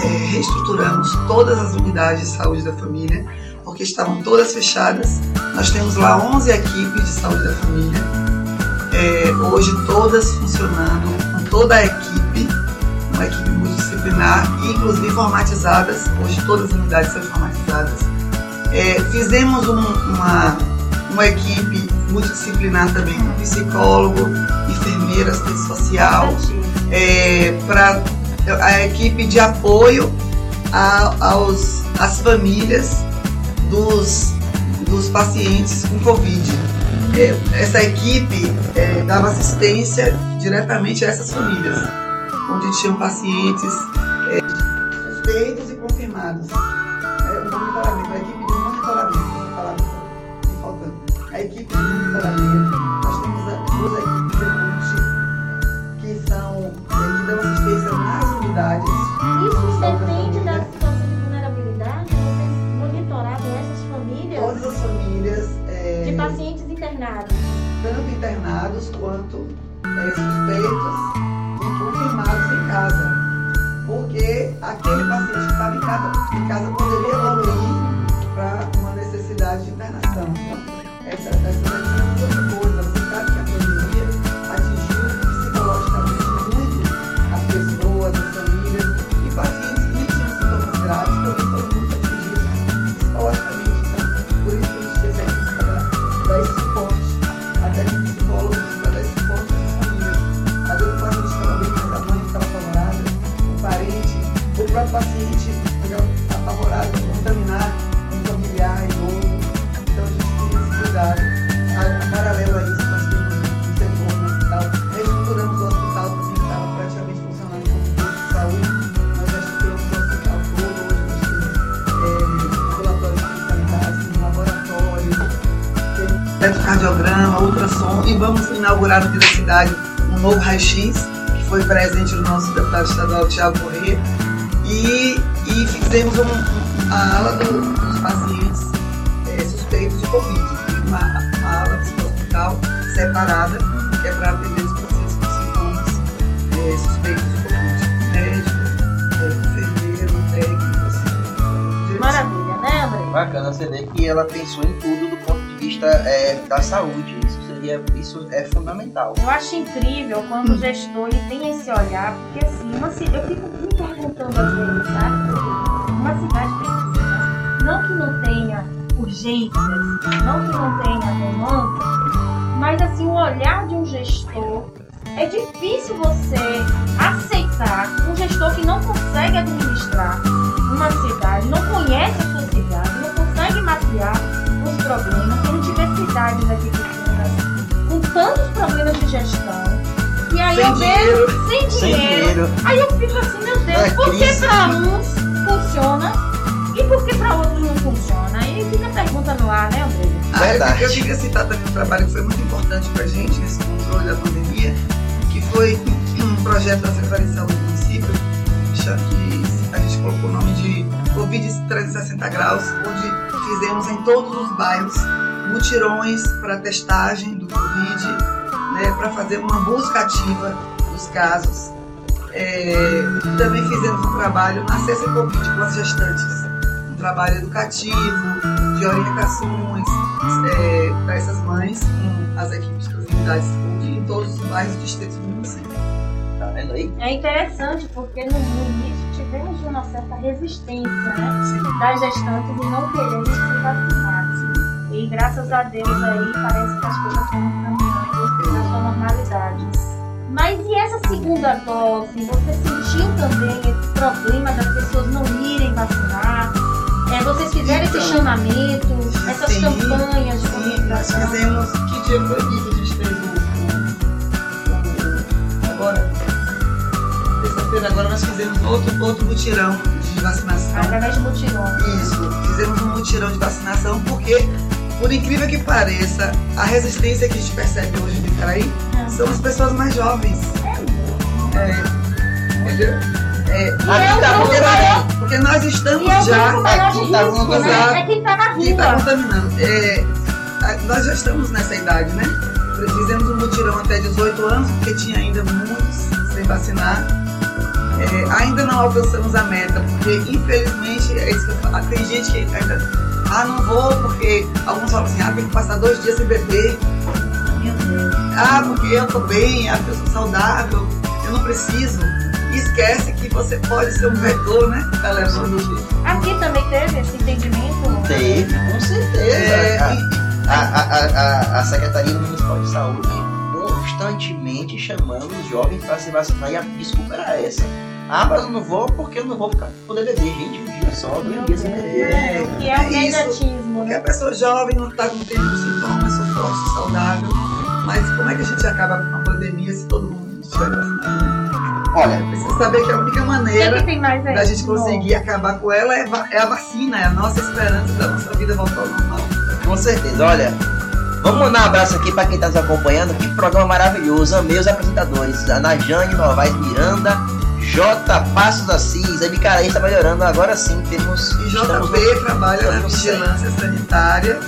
é, reestruturamos todas as unidades de saúde da família, porque estavam todas fechadas. Nós temos lá 11 equipes de saúde da família, é, hoje todas funcionando, com toda a equipe, uma equipe multidisciplinar, inclusive informatizadas. Hoje todas as unidades são informatizadas. É, fizemos um- uma, uma equipe multidisciplinar também, com psicólogo, enfermeira, assistente social, para a equipe de apoio a- aos, às famílias dos, dos pacientes com Covid. É, essa equipe é, dava assistência diretamente a essas famílias, onde tinham pacientes é, suspeitos e confirmados. A equipe de monitoramento, nós temos duas equipes que são que dão assistência nas unidades. Isso depende da situação de vulnerabilidade, vocês monitoravam essas famílias Todas as famílias, de pacientes internados. tanto internados quanto suspeitos e confirmados em casa. Porque aquele paciente que estava em casa, em casa poderia evoluir para eletrocardiograma, ultrassom e vamos inaugurar aqui na cidade um novo raio-x que foi presente no nosso deputado estadual Tiago Corrêa e, e fizemos um- a ala do- dos pacientes eh, suspeitos de Covid, uma, uma ala do hospital separada que é para atender os pacientes com sintomas eh, suspeitos de Covid, médico, eh, enfermeiro, técnico, assim. Maravilha, né, André? Bacana você ver que ela pensou em tudo do é, da saúde. Isso seria, isso é fundamental. Eu acho incrível quando o gestor ele tem esse olhar, porque assim, uma, eu fico me perguntando às vezes, sabe? Uma cidade pequena, não que não tenha urgências, não que não tenha demanda, mas assim, o olhar de um gestor é difícil você aceitar um gestor que não consegue administrar uma cidade, não conhece a sua cidade, não consegue mapear os problemas, com tantos problemas de gestão. E aí Sem eu dinheiro. vejo sem Sem dinheiro. Aí eu fico assim, meu Deus, É por que pra uns funciona e por que pra outros não funciona? Aí fica a pergunta no ar, né, André? Ah, eu, Verdade. eu queria citar também um trabalho que foi muito importante para a gente nesse controle da pandemia, que foi um projeto da Secretaria de Saúde do município, que a gente colocou o nome de Covid 360 graus, onde fizemos em todos os bairros mutirões para testagem do Covid, né, para fazer uma busca ativa dos casos. É, também fizemos um trabalho na Cessa Covid com as gestantes, um trabalho educativo, de orientações para essas mães com as equipes das unidades de saúde em todos os bairros e distritos do município. Tá vendo aí? É interessante porque no, início tivemos uma certa resistência, né? Das gestantes em não quererem se vacinar. E graças a Deus aí parece que as coisas estão caminhando na sua normalidade. Mas e essa segunda dose? Você sentiu também esse problema das pessoas não irem vacinar? É, vocês fizeram esse Então, chamamento, essas sim, campanhas de Sim, nós fizemos. Que dia foi que a gente fez o- agora? Terça-feira, agora nós fizemos outro, outro mutirão de vacinação. Através de mutirão. Isso, fizemos um mutirão de vacinação porque, por incrível que pareça, a resistência que a gente percebe hoje no Icaraí são as pessoas mais jovens. É, entendeu? É, é tá porque, maior, porque nós estamos é já de aqui tá vamos né? É quem tá na quem está rua. contaminando. É, nós já estamos nessa idade, né? Fizemos um mutirão até 18 anos, porque tinha ainda muitos sem vacinar. É, ainda não alcançamos a meta, porque infelizmente é isso que eu falo. Tem gente que ainda. Ah, não vou, porque alguns falam assim, ah, tem que passar dois dias sem beber. Ah, porque eu tô bem, ah, eu sou saudável, eu não preciso. E esquece que você pode ser um vetor, né? Tá levando. Aqui também teve esse entendimento? Teve, com certeza. É, a, e- a, a, a, a Secretaria Municipal de Saúde constantemente chamando os jovens para se vacinar e a desculpa era essa. Ah, mas eu não vou porque eu não vou ficar poder beber. Gente, um dia só, dois dias sem beber. É, Que é o é isso. negatismo, Porque né? a pessoa jovem não está com tempo de sintomas, sou forte, saudável. Mas como é que a gente acaba com a pandemia se todo mundo estiver vacinado? né? Olha, Precisa saber que a única maneira tem mais aí? da gente conseguir acabar com ela é, é a vacina, é a nossa esperança da nossa vida voltar ao normal. com certeza. Olha, vamos mandar um abraço aqui para quem está nos acompanhando. Que programa maravilhoso. Amei os apresentadores. Ana Jane Novaes Miranda, J. Passos Assis. A Bicaraí está melhorando. Agora sim temos. E estamos JB trabalha na vigilância sanitária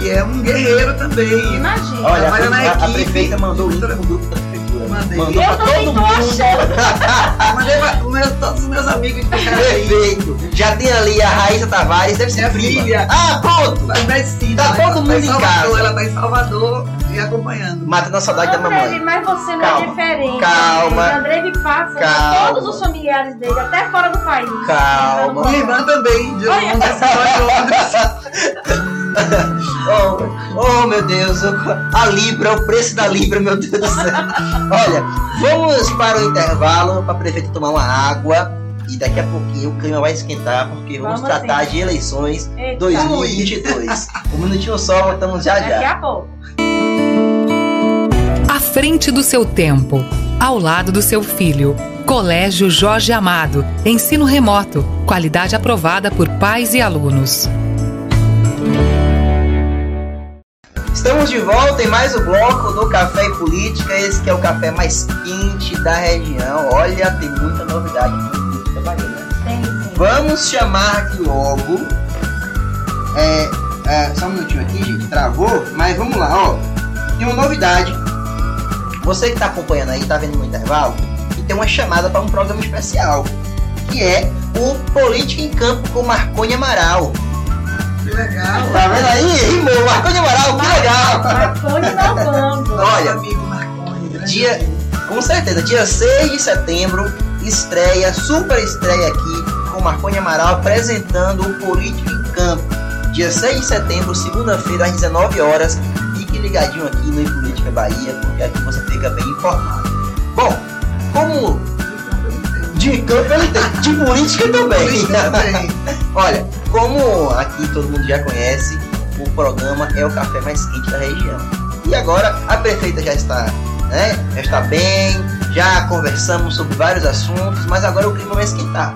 e é um guerreiro também. Imagina. Olha, a, Trabalha na a- a equipe. prefeita mandou o link grupo da prefeitura. Mandei. Mandou Eu também todo tô mundo. achando. Mandei pra todos os meus amigos de Icaraí. Perfeito. Já tem ali a Raíssa Tavares, deve ser Minha prima. filha. Ah, pronto. Faz medicina. Tá ela todo tá mundo em em Salvador, casa. Ela tá em Salvador e acompanhando. Matando a saudade da André, mamãe. mas você não Calma. é diferente. Calma. André me passa Calma. todos os familiares dele, até fora do país. Calma. Minha irmã também, de Olha. Londres, de Londres. Oh, oh, meu Deus, a Libra, o preço da Libra, meu Deus do céu. Olha, vamos para o intervalo para a prefeita tomar uma água e daqui a pouquinho o clima vai esquentar porque vamos, Vamos tratar sim. de eleições Eita. 2022. um minutinho só, voltamos já Daqui já. a pouco. Frente do seu tempo, ao lado do seu filho. Colégio Jorge Amado. Ensino remoto. Qualidade aprovada por pais e alunos. Estamos de volta em mais um bloco do Café e Política. Esse que é o café mais quente da região. Olha, tem muita novidade Política Bahia, né? Tem. Vamos chamar aqui logo. É, é, só um minutinho aqui, gente. Travou, mas vamos lá, ó. Tem uma novidade. Você que está acompanhando aí, tá vendo no intervalo, e tem uma chamada para um programa especial. Que é o Política em Campo com Marconi Amaral. Que legal. Tá vendo aí? Rimou, Marconi Amaral, que legal! Marconi inovando. Olha, amigo Marconi, dia-. Com certeza, dia 6 de setembro, estreia, super estreia aqui com Marconi Amaral apresentando o Político em Campo. Dia 6 de setembro, segunda-feira, às 19 horas. Fique ligadinho aqui no Política Bahia, porque aqui você fica bem informado. Bom, como de campo ele tem, de política também. Olha, como aqui todo mundo já conhece, o programa é o café mais quente da região. E agora a prefeita já está, né? Já está bem, já conversamos sobre vários assuntos, mas agora o clima vai esquentar.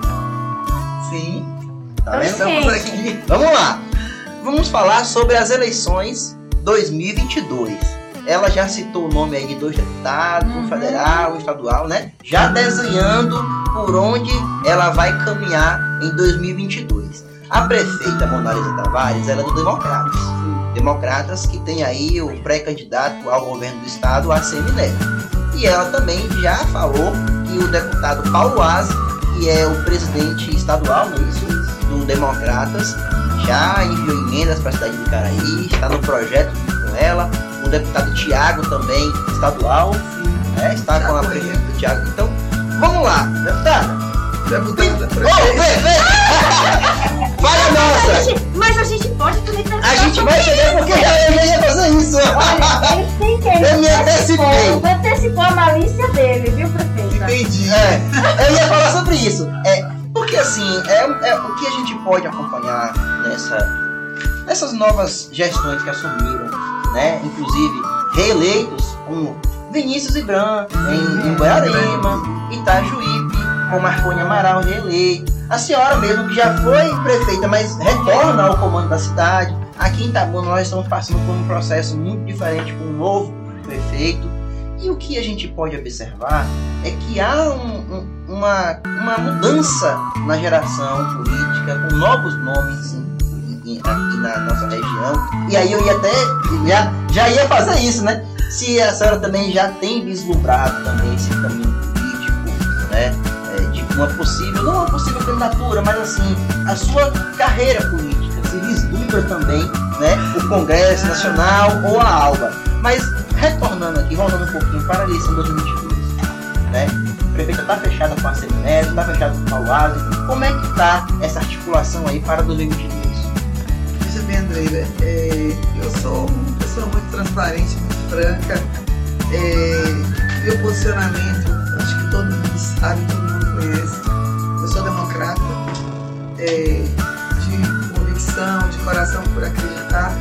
Sim. Tá vendo? Estamos Gente. aqui. Vamos lá. Vamos falar sobre as eleições 2022. Ela já citou o nome aí de dois deputados, um Uhum. federal, um estadual, né? Já desenhando por onde ela vai caminhar em 2022. A prefeita Monalisa Tavares, ela é do Democratas. Democratas que tem aí o pré-candidato ao governo do estado, ACM Neto. E ela também já falou que o deputado Paulo Aze, que é o presidente estadual, é isso? Do Democratas, já enviou emendas para a cidade de Caraí, está no projeto com ela. O deputado Tiago também, estadual, né, está com a correu. prefeita Tiago. Então, vamos lá, deputada. deputada, prefeita. vê, vê! Vai a Mas a nossa! gente, mas a gente pode também perguntar A gente vai chegar porque eu já ia fazer isso. Olha, tem que ele Eu me antecipou, antecipei. antecipou a malícia dele, viu, prefeita? Entendi. É, eu ia falar sobre isso. É, porque assim, é, é o que a gente pode acompanhar nessa, nessas novas gestões que assumiram, né? Inclusive reeleitos como Vinícius Ibran em, em Guararema, Itajuípe, com Marconi Amaral reeleito. A senhora mesmo que já foi prefeita, mas retorna ao comando da cidade. Aqui em Itabuna nós estamos passando por um processo muito diferente com um novo prefeito. E o que a gente pode observar é que há um- um- uma, uma mudança na geração política, com novos nomes aqui na nossa região. E aí eu ia até já, já ia fazer isso, né? Se a senhora também já tem vislumbrado também esse caminho político, né? É, de uma possível, não uma possível candidatura, mas assim, a sua carreira política se vislumbra também, né? O Congresso Nacional ou a ALBA. Mas retornando aqui, voltando um pouquinho para a eleição de 2022, né? A prefeita está fechada com a Semineto, está fechada com o Paulo Como é que está essa articulação aí para 2022? Veja bem, Andreira, é, eu sou uma pessoa muito transparente, muito franca. É, meu posicionamento, acho que todo mundo sabe, todo mundo conhece. Eu sou democrata, é, de convicção, de coração por acreditar.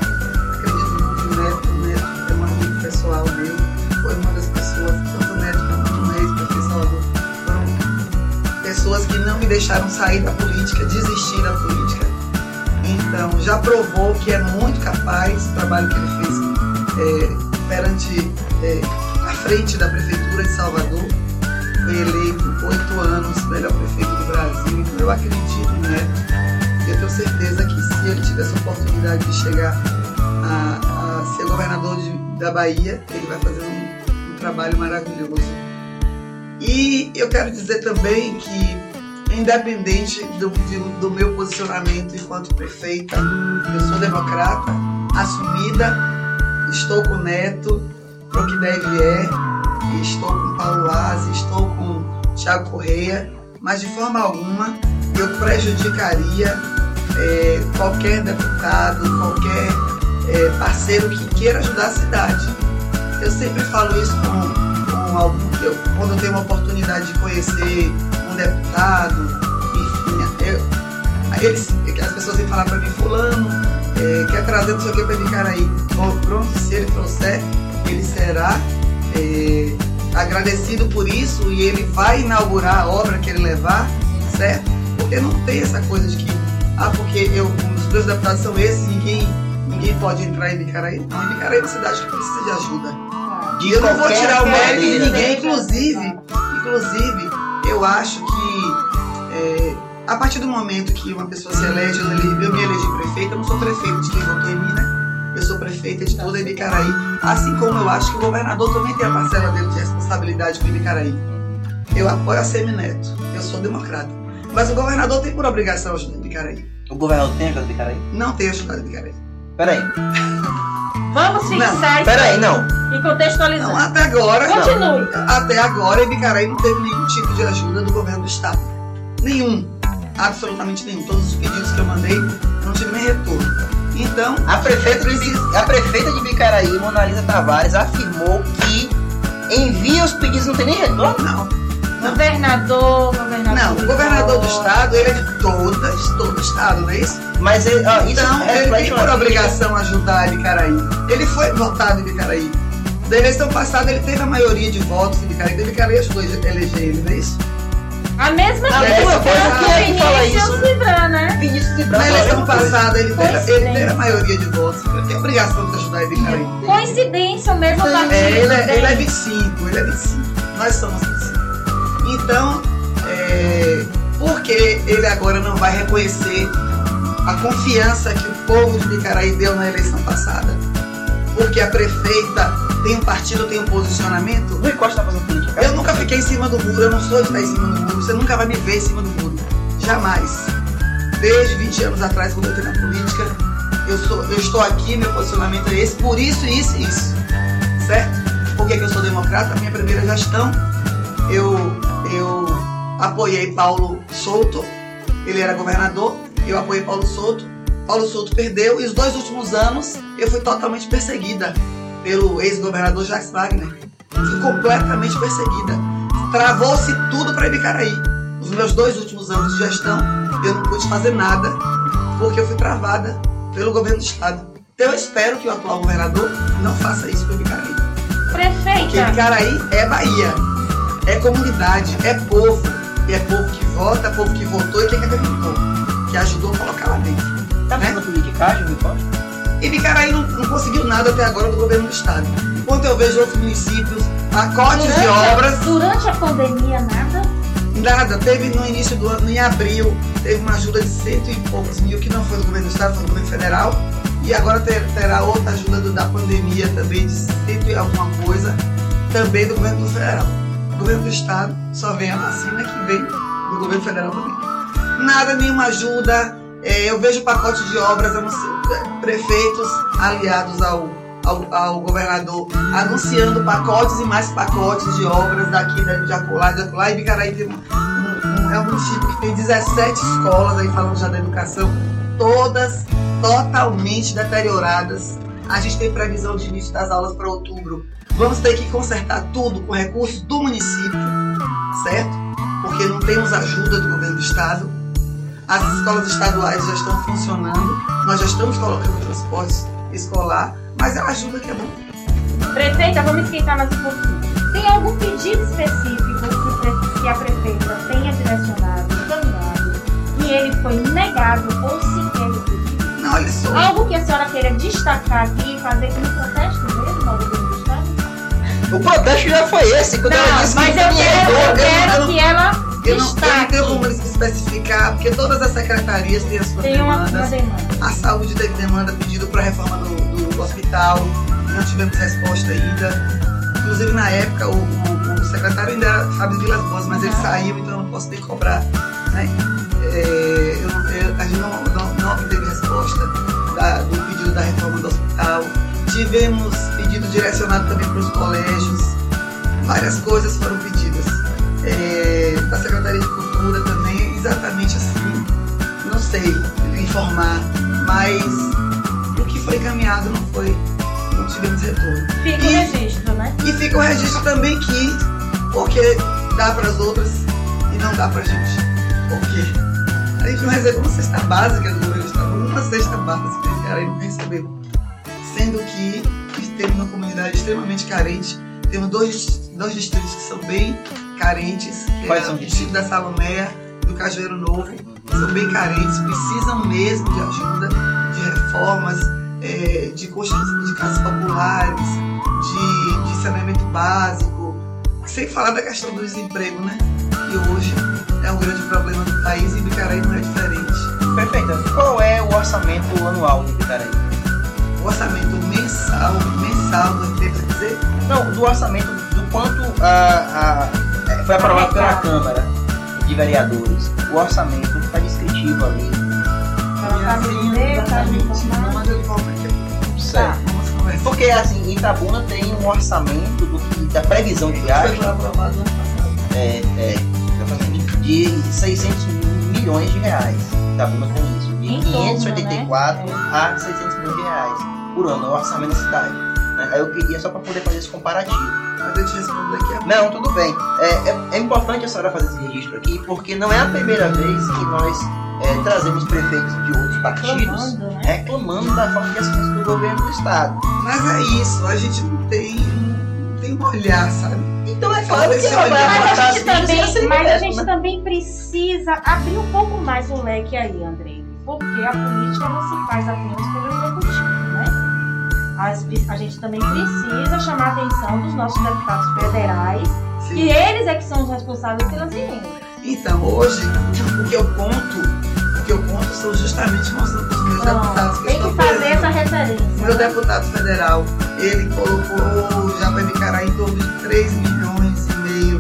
Acredito muito no Neto, o Neto é um amigo pessoal meu. Foi uma das pessoas, tanto o Neto quanto o Reis, Salvador, foram pessoas que não me deixaram sair da política, desistir da política. Então, já provou que é muito capaz o trabalho que ele fez é, perante é, a frente da Prefeitura de Salvador. Foi eleito oito anos melhor prefeito do Brasil. Então, eu acredito. E eu tenho certeza que se ele tivesse a oportunidade de chegar a, a ser governador de- da Bahia, ele vai fazer um, um trabalho maravilhoso. E eu quero dizer também que independente do, do meu posicionamento enquanto prefeita, eu sou democrata, assumida, estou com o Neto, pro que deve é, estou com Paulo Lazi, estou com Tiago Correia, mas de forma alguma eu prejudicaria eh, qualquer deputado, qualquer eh, parceiro que queira ajudar a cidade. Eu sempre falo isso com, com algum, eu, quando eu tenho uma oportunidade de conhecer deputado, enfim, eu, aí eles, as pessoas vêm falar para mim, fulano, é, quer trazer não sei o que para Vicaraí. Bom, pronto, se ele trouxer, ele será é, agradecido por isso e ele vai inaugurar a obra que ele levar, certo? Porque não tem essa coisa de que, ah, porque eu, os meus deputados são esses, ninguém, ninguém pode entrar em Vicaraí. Não, em Vicaraí é uma cidade que precisa de ajuda. De eu não vou tirar o mérito de ninguém, né? inclusive, inclusive, eu acho que é, a partir do momento que uma pessoa se elege, eu, eu me elegi prefeita, eu não sou prefeita de quem votou em mim, né? Eu sou prefeita de toda Ibicaraí. Assim como eu acho que o governador também tem a parcela dele de responsabilidade com Ibicaraí. Eu apoio a Semineto, eu sou democrata. Mas o governador tem por obrigação ajudar Ibicaraí. O governador tem ajudado Bicaraí? Não tem ajudado Ibicaraí. Peraí, Vamos fixar isso peraí, não. e Não, contextualizar. até agora. Continue. Até agora, Ibicaraí não teve nenhum tipo de ajuda do governo do estado. Nenhum. Absolutamente nenhum. Todos os pedidos que eu mandei, não tive nem retorno. Então, A prefeita, de, a prefeita de Bicaraí, Monalisa Tavares, afirmou que envia os pedidos não tem nem retorno. não. Governador, governador. Não, o governador do estado, ele é de todas, todo o estado, não é isso? Mas ele, ó, isso Então, ele reflete tem por obrigação ajudar Ibicaraí. Ele foi votado em Ibicaraí. Da eleição passada, ele teve a maioria de votos em Ibicaraí. Ibicaraí ajudou a eleger ele, não é isso? A mesma A coisa mesma que coisa, é que fala Vinícius isso? Libran, né? Vinícius de Na eleição passada, ele teve, ele teve a maioria de votos. Ele tem a obrigação de ajudar Ibicaraí. Coincidência, o mesmo partido. É, ele, é, ele é 25, ele é 25. Nós somos 25. Então, é, por que ele agora não vai reconhecer a confiança que o povo de Bicaraí deu na eleição passada? Porque a prefeita tem um partido, tem um posicionamento? Rui Costa tá fazendo política. Eu nunca fiquei em cima do muro, eu não sou de estar em cima do muro, você nunca vai me ver em cima do muro. Jamais. Desde 20 anos atrás, quando eu entrei na política, eu, sou, eu estou aqui, meu posicionamento é esse, por isso, isso e isso. Certo? Por que, que eu sou democrata? A minha primeira gestão, eu, eu apoiei Paulo Souto, ele era governador, eu apoiei Paulo Souto. Paulo Souto perdeu e os dois últimos anos eu fui totalmente perseguida pelo ex-governador Jacques Wagner. Fui completamente perseguida. Travou-se tudo para Ibicaraí. Os meus dois últimos anos de gestão, eu não pude fazer nada porque eu fui travada pelo governo do estado. Então eu espero que o atual governador não faça isso para Ibicaraí. Prefeita. Porque Ibicaraí é Bahia, é comunidade, é povo. E é povo que vota, é povo que votou e que acreditou, que ajudou a colocar lá dentro. Tá né? fazendo politicagem, me pode? Ibicaraí não, não conseguiu nada até agora do governo do estado. Enquanto eu vejo outros municípios, pacotes de a- obras, durante a pandemia, nada. nada. Teve no início do ano, em abril, teve uma ajuda de cento e poucos mil, que não foi do governo do estado, foi do governo federal. E agora ter- terá outra ajuda do- da pandemia também, de cento e alguma coisa, também do governo do federal. Governo do estado só vem a vacina que vem do governo federal também. Nada, nenhuma ajuda. É, eu vejo pacote de obras, prefeitos aliados ao, ao, ao governador anunciando pacotes e mais pacotes de obras daqui, da- de acolá, de acolá. E Bicaraí tem um- um- é um município que tem 17 escolas, aí falando já da educação, todas totalmente deterioradas. A gente tem previsão de início das aulas para outubro. Vamos ter que consertar tudo com recursos do município, certo? Porque não temos ajuda do governo do estado. As escolas estaduais já estão funcionando, nós já estamos colocando transporte escolar, mas é uma ajuda que é bom. Prefeita, vamos esquentar mais um pouquinho. Tem algum pedido específico que, a prefeita tenha direcionado, encaminhado, e ele foi negado ou sequer recebido? Não, olha só. Algo que a senhora queira destacar aqui e fazer como protesto O protesto já foi esse, quando ela Não, disse mas que eu quero, eu encaminhou, quero não- que ela Eu não, eu não tenho como especificar, porque todas as secretarias têm as suas Tem uma, uma demandas. demanda. A saúde teve demanda pedido para a reforma do, do hospital, não tivemos resposta ainda. Inclusive, na época, o, o- o secretário ainda era Fábio Vilas Boas, mas ele Uhum. saiu, então eu não posso nem cobrar. Né? É, eu não- eu- a gente não, não, não obteve resposta da- do pedido da reforma do hospital. Tivemos direcionado também para os colégios. Várias coisas foram pedidas. É, da Secretaria de Cultura também, exatamente assim. Não sei informar, mas o que foi encaminhado não foi, não tivemos retorno. Fica o E- registro, né? E fica o registro também que, porque dá para as outras e não dá para gente. Por quê? A gente não recebeu uma cesta básica do do estado, uma cesta básica, cara aí não recebeu. Sendo que temos uma comunidade extremamente carente, temos dois, dois distritos que são bem carentes, que Quais é são o distrito da Salomé e do Cajueiro Novo, são bem carentes, precisam mesmo de ajuda, de reformas, eh, de construção de casas populares, de, de saneamento básico, sem falar da questão do desemprego, né? Que hoje é um grande problema do país e Ibicaraí não é diferente. Perfeito. Qual é o orçamento anual de Ibicaraí? O orçamento mensal, mensal do RT, quer dizer, Não, do orçamento, do quanto a, a- é, foi aprovado pela Câmara de Vereadores. O orçamento está descritivo ali. Ela tá dizer, tá me exatamente, não manda aqui. Certo. Porque assim, Itabuna tem um orçamento do que, da previsão de Foi gasto aprovado ano passado. é, é, de 600 milhões de reais. Itabuna tem isso, de Em torno, 584 né? a 600 milhões de reais por ano, é o orçamento da cidade. né? Aí eu queria só para poder fazer esse comparativo. Mas eu te respondo daqui a pouco. Não, tudo bem. É, é- é importante a senhora fazer esse registro aqui, porque não é a primeira vez que nós é, trazemos prefeitos de outros partidos Reclamando, né? reclamando da falta de assistência do governo do estado. Mas é isso, a gente não tem, não tem um olhar, sabe? Então é claro que ela vai Mas a gente, também, mas a gente né? também precisa abrir um pouco mais o leque aí, Andrei. Porque a política não se faz apenas pelo executivo, né? As- a gente também precisa chamar a atenção dos nossos deputados federais, Sim. que eles é que são os responsáveis pelas emendas. Então, hoje, o que eu conto, o que eu conto são justamente com os, meus deputados Pronto, que tem que fazer presentes. essa referência. O meu né? deputado federal, ele colocou já para Ibicará em torno de 3 milhões e meio,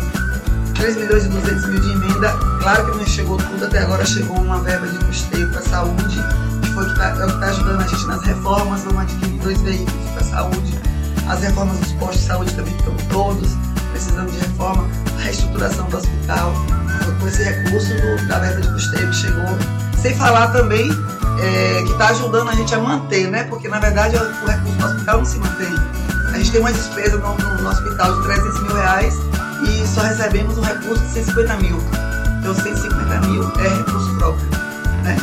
3 milhões e 200 mil de emenda. Claro que não chegou tudo, até agora chegou uma verba de custeio para saúde, que foi o que está ajudando a gente nas reformas. Vamos adquirir dois veículos para saúde. As reformas dos postos de saúde também estão todos precisando de reforma. A reestruturação do hospital, com esse recurso do- da verba de custeio que chegou. Sem falar também é, que está ajudando a gente a manter, né? Porque na verdade o o recurso do hospital não se mantém. A gente tem uma despesa no, no- no hospital de 300 mil reais e só recebemos um recurso de 150 mil. Então 150 mil é recurso próprio. Né?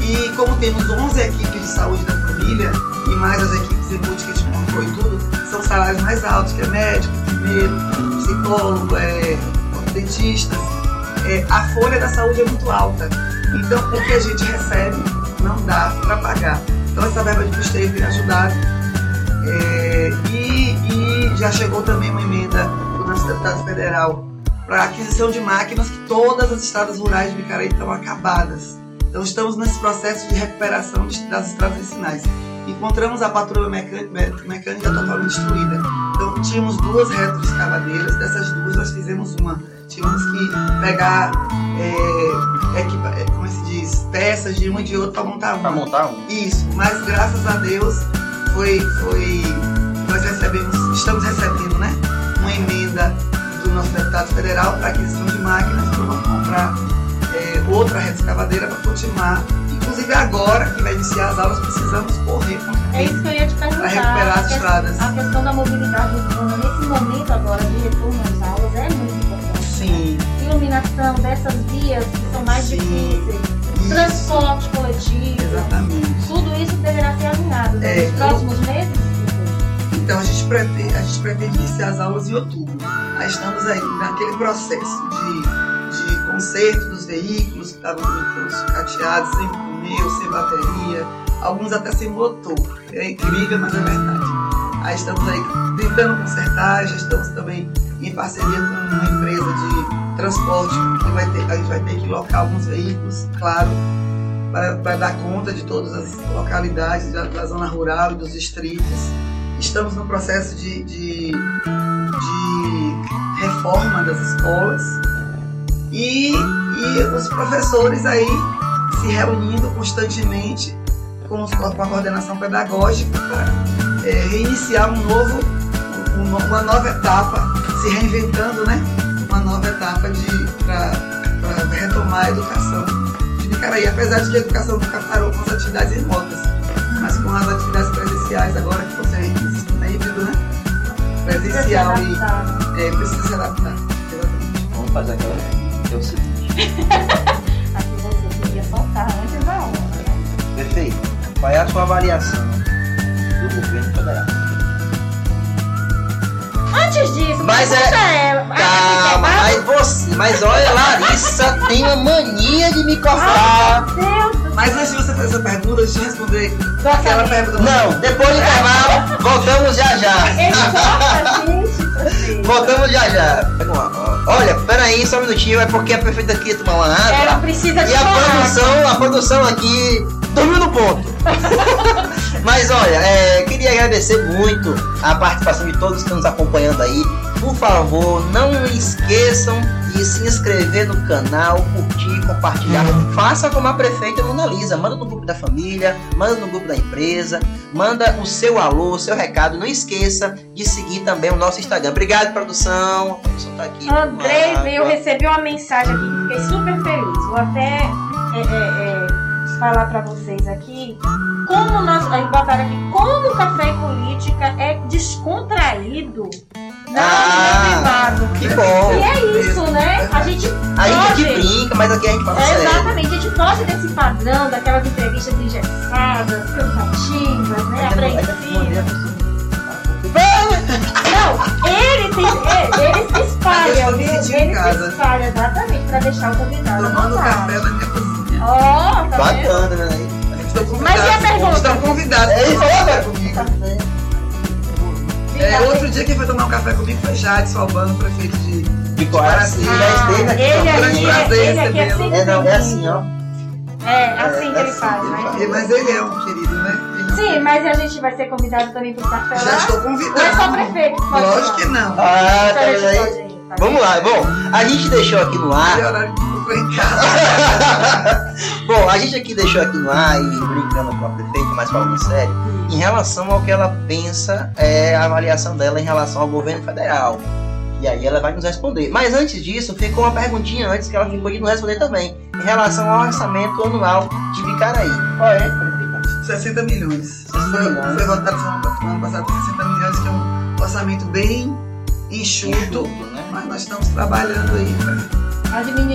E como temos 11 equipes de saúde da família e mais as equipes em multi que a gente montou e tudo, são salários mais altos, que é médico, enfermeiro, psicólogo, é, dentista. É, a folha da saúde é muito alta. Então, o que a gente recebe não dá para pagar. Então, essa verba de custeio tem ajudado. É, e, e já chegou também uma emenda do nosso deputado federal para aquisição de máquinas que todas as estradas rurais de Bicaraí estão acabadas. Então estamos nesse processo de recuperação das estradas vicinais. Encontramos a patrulha mecânica, me- mecânica totalmente destruída. Então tínhamos duas retroescavadeiras, dessas duas nós fizemos uma. Tínhamos que pegar, é, é, como se diz, peças de um e de outro para montar uma. Pra montar um. Isso, mas graças a Deus foi, foi nós recebemos, estamos recebendo, né, do nosso deputado federal para aquisição de máquinas para vamos comprar é, outra rede escavadeira para continuar. Inclusive agora que vai iniciar as aulas precisamos correr É isso que eu ia te perguntar. Pra recuperar as estradas. A questão da mobilidade urbana, nesse momento agora de retorno às aulas, é muito importante. Sim, Iluminação dessas vias que são mais Sim. difíceis, transporte coletivo, exatamente. tudo isso deverá ser alinhado né? É, nos próximos meses. Então a gente pretende, a gente pretende iniciar as aulas em outubro. Aí estamos aí naquele processo de, de conserto dos veículos que estavam todos cateados, sem pneu, sem bateria, alguns até sem motor. É incrível, mas é verdade. Aí estamos aí tentando consertar, já estamos também em parceria com uma empresa de transporte que vai ter, a gente vai ter que locar alguns veículos, claro, para, para dar conta de todas as localidades da, da zona rural e dos distritos. Estamos no processo de, de, de reforma das escolas e, e os professores aí se reunindo constantemente com, os- com a coordenação pedagógica para é, reiniciar um novo, um- um- uma nova etapa, se reinventando, né? Uma nova etapa para retomar a educação de Bicaraí, apesar de que a educação nunca parou com as atividades remotas, mas com as atividades presenciais agora que híbrido, né? Presencial e é, precisa se adaptar. Vamos fazer aquela. É o seguinte. Aqui você queria soltar antes da hora, né? Perfeito. Qual é a sua avaliação do governo federal? Antes disso, Mas é- ela. Calma, Ah, mas você. Mas olha, Larissa tem uma mania de me cortar. Meu Deus Mas antes de você fazer essa pergunta, deixa eu responder aquela pergunta. Não, depois do intervalo, voltamos já já. Prefeito. Voltamos já já. Olha, peraí, só um minutinho, é porque a prefeita queria tomar uma Ela água. precisa de E a produção, a produção aqui dormiu no ponto. Mas olha, é, queria agradecer muito a participação de todos que estão nos acompanhando aí. Por favor, não esqueçam de se inscrever no canal, curtir, compartilhar. Faça como a prefeita Mona Lisa. Manda no grupo da família, manda no grupo da empresa, manda o seu alô, o seu recado. Não esqueça de seguir também o nosso Instagram. Obrigado, produção. A produção tá aqui. Andrei, eu recebi uma mensagem aqui que fiquei super feliz. Vou até é, é, é, falar pra vocês aqui como nós. Botaram aqui como o café e política é descontraído na Ah, privado. Que bom. E é isso, né? A gente A gente brinca, mas aqui a gente fala É, sério. exatamente, a gente foge desse padrão daquelas entrevistas engessadas, cansativas, né? Apreensivas. Não, ele tem. Ele, ele se espalha, viu? Ele casa. se espalha, exatamente, pra deixar o convidado. Tomando café Ó, tá vendo? Bacana, né? Estou convidado. Mas e a pergunta? Estão convidados. É isso, para olha. café comigo. Café. É, outro dia quem foi tomar um café comigo foi Jade Albano, prefeito de De Coraci, Ah, já esteve aqui. ele um grande aqui, é- prazer ele aqui é recebê-lo. sempre É, não, é assim, ó. É, assim É, que ele assim faz, que ele né? faz. É, Mas ele é um querido, né? Ele é um- Sim, mas a gente vai ser convidado também pro café Já lá. estou Ou é só convidado. prefeito que pode Lógico que não. Ah, Então tá aí? Vamos lá, bom, a gente deixou aqui no ar. Bom, a gente aqui deixou aqui no ar e brincando com a prefeita, mas falando sério, em relação ao que ela pensa, é a avaliação dela em relação ao governo federal. E aí ela vai nos responder. Mas antes disso, ficou uma perguntinha antes que ela ficou de nos responder também. Em relação ao orçamento anual de Vicaraí. Qual é, prefeita? 60 milhões. 60 foi, milhões. foi votado no ano passado 60 milhões, que é um orçamento bem enxuto, Enxuto? Mas nós estamos trabalhando aí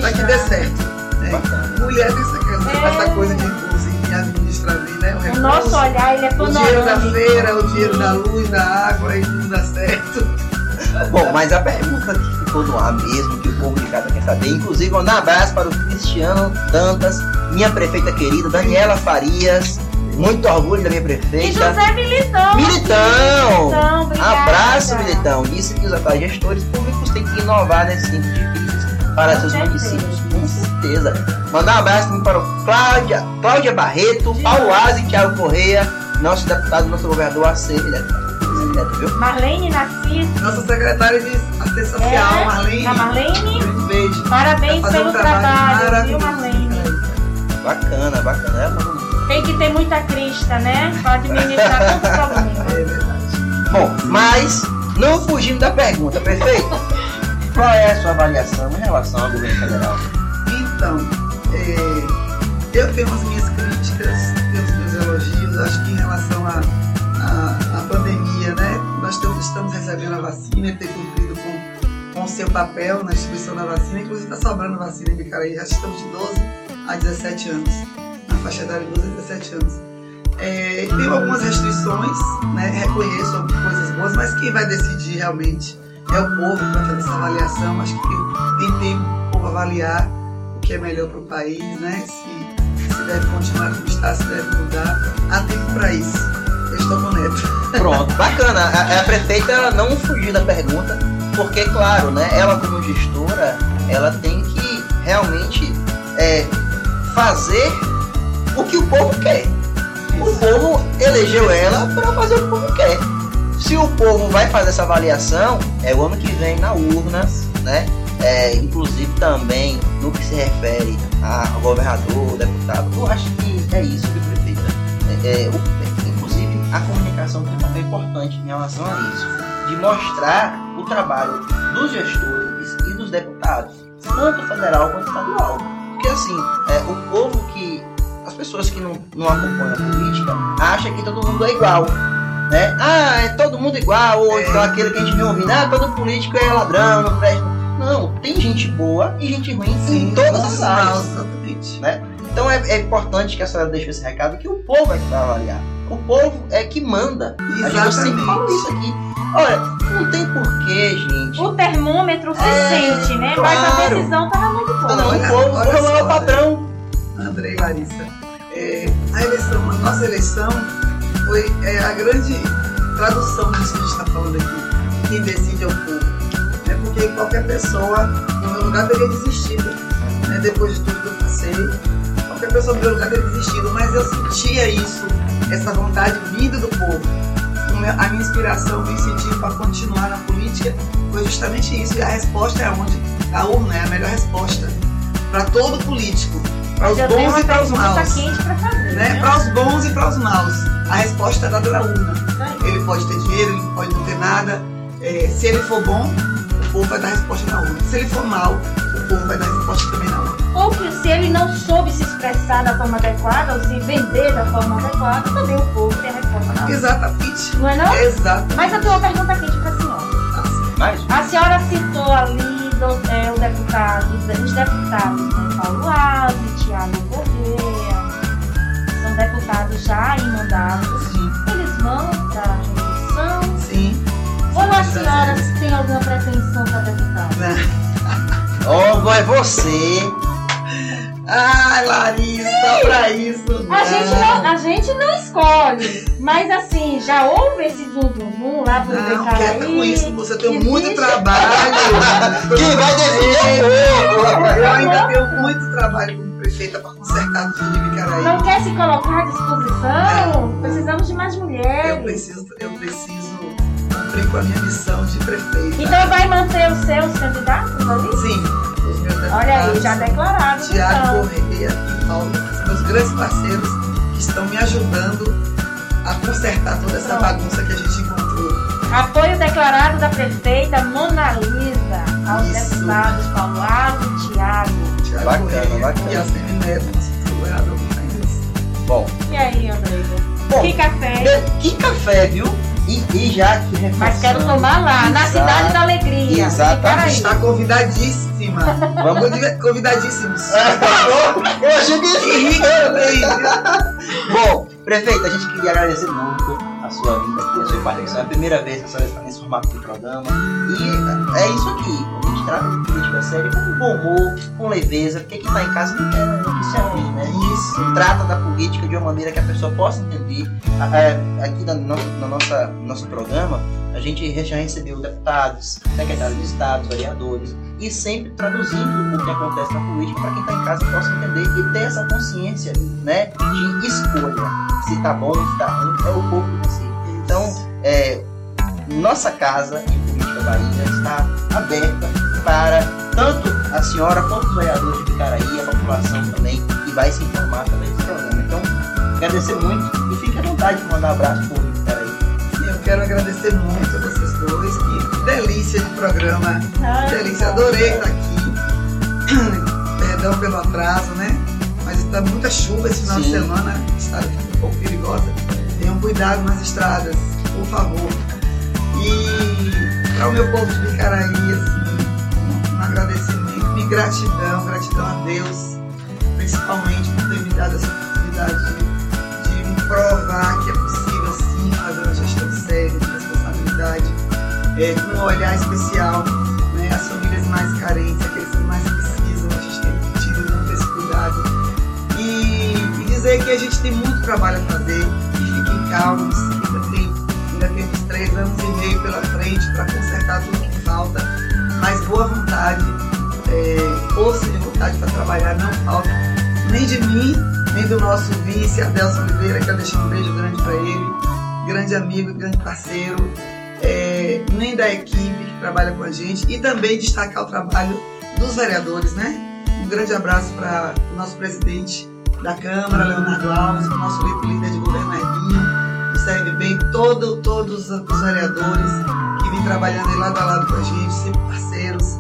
para que dê certo. né? Mulher tem essa, É. essa coisa de em administrar bem, né? O recurso, nosso olhar, ele é o dinheiro da panorâmico. feira, o dinheiro da luz, da água, e tudo dá certo. Bom, mas a pergunta que ficou no ar mesmo, que o povo de casa quer saber, inclusive um abraço para o Cristiano Dantas, minha prefeita querida, Daniela Farias, muito orgulho da minha E prefeita. José Militão. Militão! Militão, obrigada. Abraço, Militão. Disse que os atuais gestores públicos têm que inovar nesses tempos difíceis para Com seus certeza. municípios. Com certeza. Mandar um abraço para o Cláudia, Cláudia Barreto, Paulo Aze e Thiago Correia, nosso deputado, nosso governador ACM, deputado. Viu? Marlene Narciso. Nossa secretária de assistência social, É, Marlene. a Marlene. Um beijo. Parabéns Tá pelo um trabalho trabalho, viu. Marlene? Bacana, bacana. É. Tem que ter muita crista, né? Pra administrar tantos problemas. É verdade. Bom, mas não fugindo da pergunta, prefeito. Qual é a sua avaliação em relação ao governo federal? Então, é, eu tenho as minhas críticas, tenho os meus elogios. Acho que em relação à à- à pandemia, né, nós estamos, estamos recebendo a vacina e ter cumprido com, com o seu papel na distribuição da vacina. Inclusive, está sobrando vacina em Bicaraí. Já estamos de 12 a 17 anos, faixa etária de 12 a 17 anos. É, tem algumas restrições, né, reconheço coisas boas, mas quem vai decidir realmente é o povo para fazer essa avaliação. Acho que tem tempo para o povo avaliar o que é melhor para o país, né? Se, se deve continuar como está, se deve mudar. Há tempo para isso. Eu estou com neto. Pronto, bacana. A, a prefeita não fugiu da pergunta, porque, claro, né, ela como gestora, ela tem que realmente é, fazer o que o povo quer. O povo elegeu ela para fazer o que o povo quer. Se o povo vai fazer essa avaliação, é o ano que vem na urna, né? É, inclusive também no que se refere a governador, deputado. Eu acho que é isso que prefeita. É, é, inclusive a comunicação tem um papel importante em relação a isso, de mostrar o trabalho dos gestores e dos deputados, tanto federal quanto estadual. Porque assim, é, o povo pessoas que não, não acompanham a política acham que todo mundo é igual. Né? Ah, é todo mundo igual, ou então aquele que a gente vem ouvindo, ah, todo político é ladrão, não presta. Não, tem gente boa e gente ruim em todas as áreas. Exatamente. né? Então é, é importante que a senhora deixe esse recado que o povo é que vai avaliar. O povo é que manda. A gente sempre fala isso aqui. Olha, não tem porquê, gente. O termômetro se É, sente, né? Mas a claro. decisão tá na mão do Ah, povo. não, o povo, o olha povo é o patrão. André e Larissa. É, a eleição, a nossa eleição foi é, a grande tradução disso que a gente está falando aqui. Quem decide é o povo. Né? Porque qualquer pessoa, no meu lugar, teria desistido. Né? Depois de tudo que eu passei, qualquer pessoa no meu lugar teria desistido. Mas eu sentia isso, essa vontade vinda do povo. A minha inspiração, o meu incentivo para continuar na política foi justamente isso. E a resposta é onde? A urna é a melhor resposta para todo político. Para os bons uma e para os pergunta maus. quente pra fazer. Né? né? Para os bons e para os maus. A resposta é dada na urna. Ele pode ter dinheiro, ele pode não ter nada. É, se ele for bom, o povo vai dar resposta na urna. Se ele for mal, o povo vai dar resposta também na urna. Ou que se ele não soube se expressar da forma adequada, ou se vender da forma adequada, também o povo tem a resposta na hora. Exatamente. Não é não? Exato. Mas eu tenho uma pergunta quente pra senhora. Mas, A senhora citou ali do, é, o deputado, os deputados, né? Paulo Alves, Tiago Correia, são deputados já em mandato. Sim, Eles vão para a reeleição? sim. Ou a Sim, senhora sim. tem alguma pretensão para deputado? Ó, é você. Ai, Larissa, pra isso. A gente, não, a gente não escolhe, mas assim, já houve esse zum zum zum lá pro Não, quieta com isso, você tem Existe- muito trabalho. Quem vai é o povo. Eu ainda tenho muito trabalho prefeita para consertar tudo de Bicaraí. Não quer se colocar à disposição? Não. Precisamos de mais Eu mulheres. preciso, eu preciso cumprir com a minha missão de prefeita. Então vai manter os seus candidatos ali? Sim, os meus deputados. Olha aí, já declarado. Tiago Então. Correia e Paulo, meus grandes parceiros que estão me ajudando a consertar toda essa Pronto. bagunça que a gente encontrou. Apoio declarado da prefeita Mona Lisa. Aos Isso. deputados Paulo Alves e Tiago. Tiago Bacana, bacana. E a Semineto, nosso vereador Campos. Bom, E aí? Bom, que café? que café, viu? E, e já aqui reforçando... Mas quero tomar lá, na. Cidade da Alegria. Exatamente. Está convidadíssima. Vamos- Convida- Convidadíssimos. Eu achei que também. Bom, prefeito, a gente queria agradecer muito a sua vinda aqui, a sua participação. É a primeira vez que a senhora está nesse formato de programa. E é isso aqui. Trata de política séria com bom humor, com leveza, porque quem está em casa não quer notícia ruim, né? Isso. Trata da política de uma maneira que a pessoa possa entender. É, Aqui na nossa, nossa, no nosso programa, a gente já recebeu deputados, secretários de Estado, vereadores, e sempre traduzindo o que acontece na política para quem está em casa possa entender e ter essa consciência né, de escolha. Se tá bom, se tá ruim, é o povo que decide. Então, é, nossa casa em Política Bahia está aberta para tanto a senhora quanto os vereadores de Picaraí, a população também, que vai se informar através desse programa. Então, agradecer muito e fique à vontade de mandar um abraço para o de. E eu quero agradecer muito a vocês dois. Que delícia de programa. Ai, Delícia, adorei estar aqui. Perdão pelo atraso, né? Mas está muita chuva esse final de Sim. semana. A estrada fica um pouco perigosa. Tenham cuidado nas estradas, por favor. E para o meu povo de Picaraí, assim, agradecimento e gratidão, gratidão a Deus, principalmente por ter me dado essa oportunidade de, de provar que é possível sim fazer uma gestão séria, de responsabilidade, é, com um olhar especial né, as famílias mais carentes, aqueles que mais precisam, a gente tem tido muito esse cuidado. E, e dizer que a gente tem muito trabalho a fazer, e fiquem calmos, ainda tem, ainda temos três anos e meio pela frente para consertar tudo que falta, mas boa vontade, é, força de vontade para trabalhar não falta, nem de mim, nem do nosso vice, Adelson Oliveira, quero deixar um beijo grande para ele, grande amigo, grande parceiro, é, nem da equipe que trabalha com a gente. E também destacar o trabalho dos vereadores, né? Um grande abraço para o nosso presidente da Câmara, Leonardo Alves, o nosso líder de governo Edinho, serve bem todo, todos os vereadores que vêm trabalhando aí lado a lado com a gente, sempre parceiros,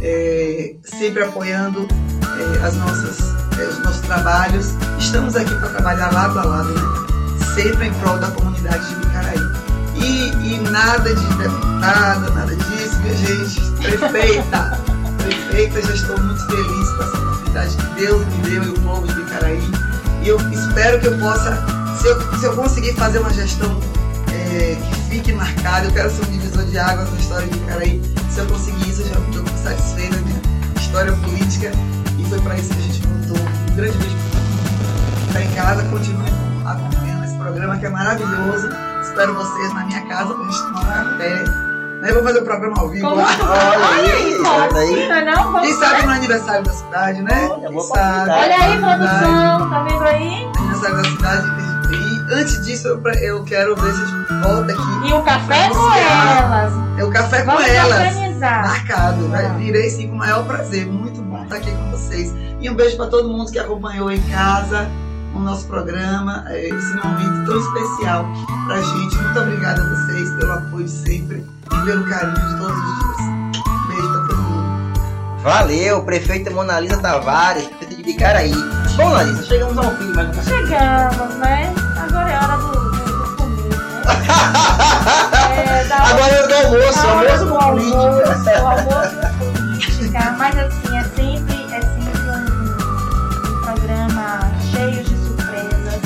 é, sempre apoiando é, as nossas, é, os nossos trabalhos. Estamos aqui para trabalhar lado a lado, né? Sempre em prol da comunidade de Micaraí. E, e nada de deputada, nada disso, minha gente. Prefeita, prefeita, já estou muito feliz com essa oportunidade que Deus me deu e o povo de Micaraí. E eu espero que eu possa, se eu, se eu conseguir fazer uma gestão é, que fique marcada, eu quero ser um divisor de águas na história de Micaraí. Se eu conseguir isso, eu já estou satisfeita da minha história política. E foi para isso que a gente voltou. Um grande beijo para todo mundo. Está em casa, continue acompanhando esse programa que é maravilhoso. Espero vocês na minha casa pra gente tomar um café. Né? Vou fazer o programa ao vivo Como lá. Olha aí, olha aí. não é não? Vamos Quem sabe no aniversário da cidade, né? Olha, Quem sabe? Olha aí, Verdade. produção, tá vendo aí? Aniversário da cidade. Antes disso, eu, eu quero ver se a gente volta aqui. E o café com Anunciar. elas. É o café com Vamos elas. organizar. Marcado, Ah. né? Virei sim com o maior prazer. Muito bom estar aqui com vocês. E um beijo para todo mundo que acompanhou em casa o nosso programa, eh, esse momento tão especial pra gente. Muito obrigada a vocês pelo apoio de sempre e pelo carinho de todos os dias. Um beijo pra todo mundo. Valeu, prefeita Mona Lisa Tavares, prefeita de Bicaraí. Bom, Larissa, chegamos ao fim café. Chegamos, né? Agora é hora do, do, do comer, né? É, Agora é do almoço, da hora almoço do almoço, política. almoço política. Mas assim, é sempre, é sempre um, um programa cheio de surpresas,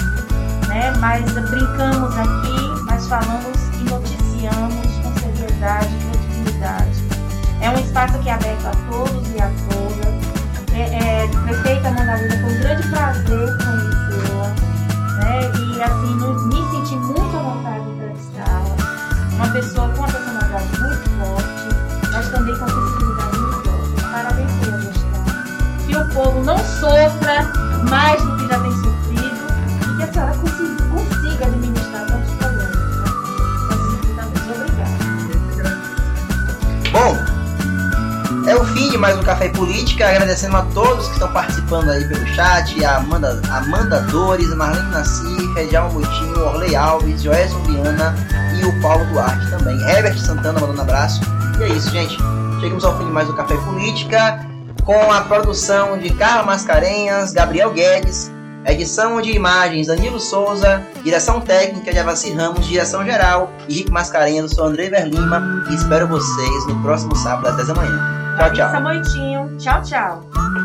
né? Mas brincamos aqui, mas falamos e noticiamos com seriedade, credibilidade. É um espaço que é aberto a todos e a todas. É, é, prefeita Mona Lisa, foi um grande prazer conhecê-la. E assim, me senti muito à vontade de entrevistá-la. Uma pessoa com uma personalidade muito forte, mas também com sensibilidade muito forte. Parabéns pela gestão. Que o povo não sofra mais do que já tem sofrido e que a senhora consiga, consiga administrar tantos problemas. Né? Então, Obrigada. Bom, é o fim de mais um Café Política, agradecendo a todos que estão participando aí pelo chat, a Amanda, Amanda Dores, Marlene Nassir, Regial Moutinho, Orley Alves, Joelson Viana e o Paulo Duarte também. Herbert Santana mandando um abraço. E é isso, gente. chegamos ao fim de mais um Café Política, com a produção de Carla Mascarenhas, Gabriel Guedes, edição de imagens Danilo Souza, direção técnica de Avassi Ramos, direção geral Henrique Mascarenhas, eu sou André Verlima e espero vocês no próximo sábado às 10 da manhã. Tchau, tchau. Samoitinho. Tchau, tchau.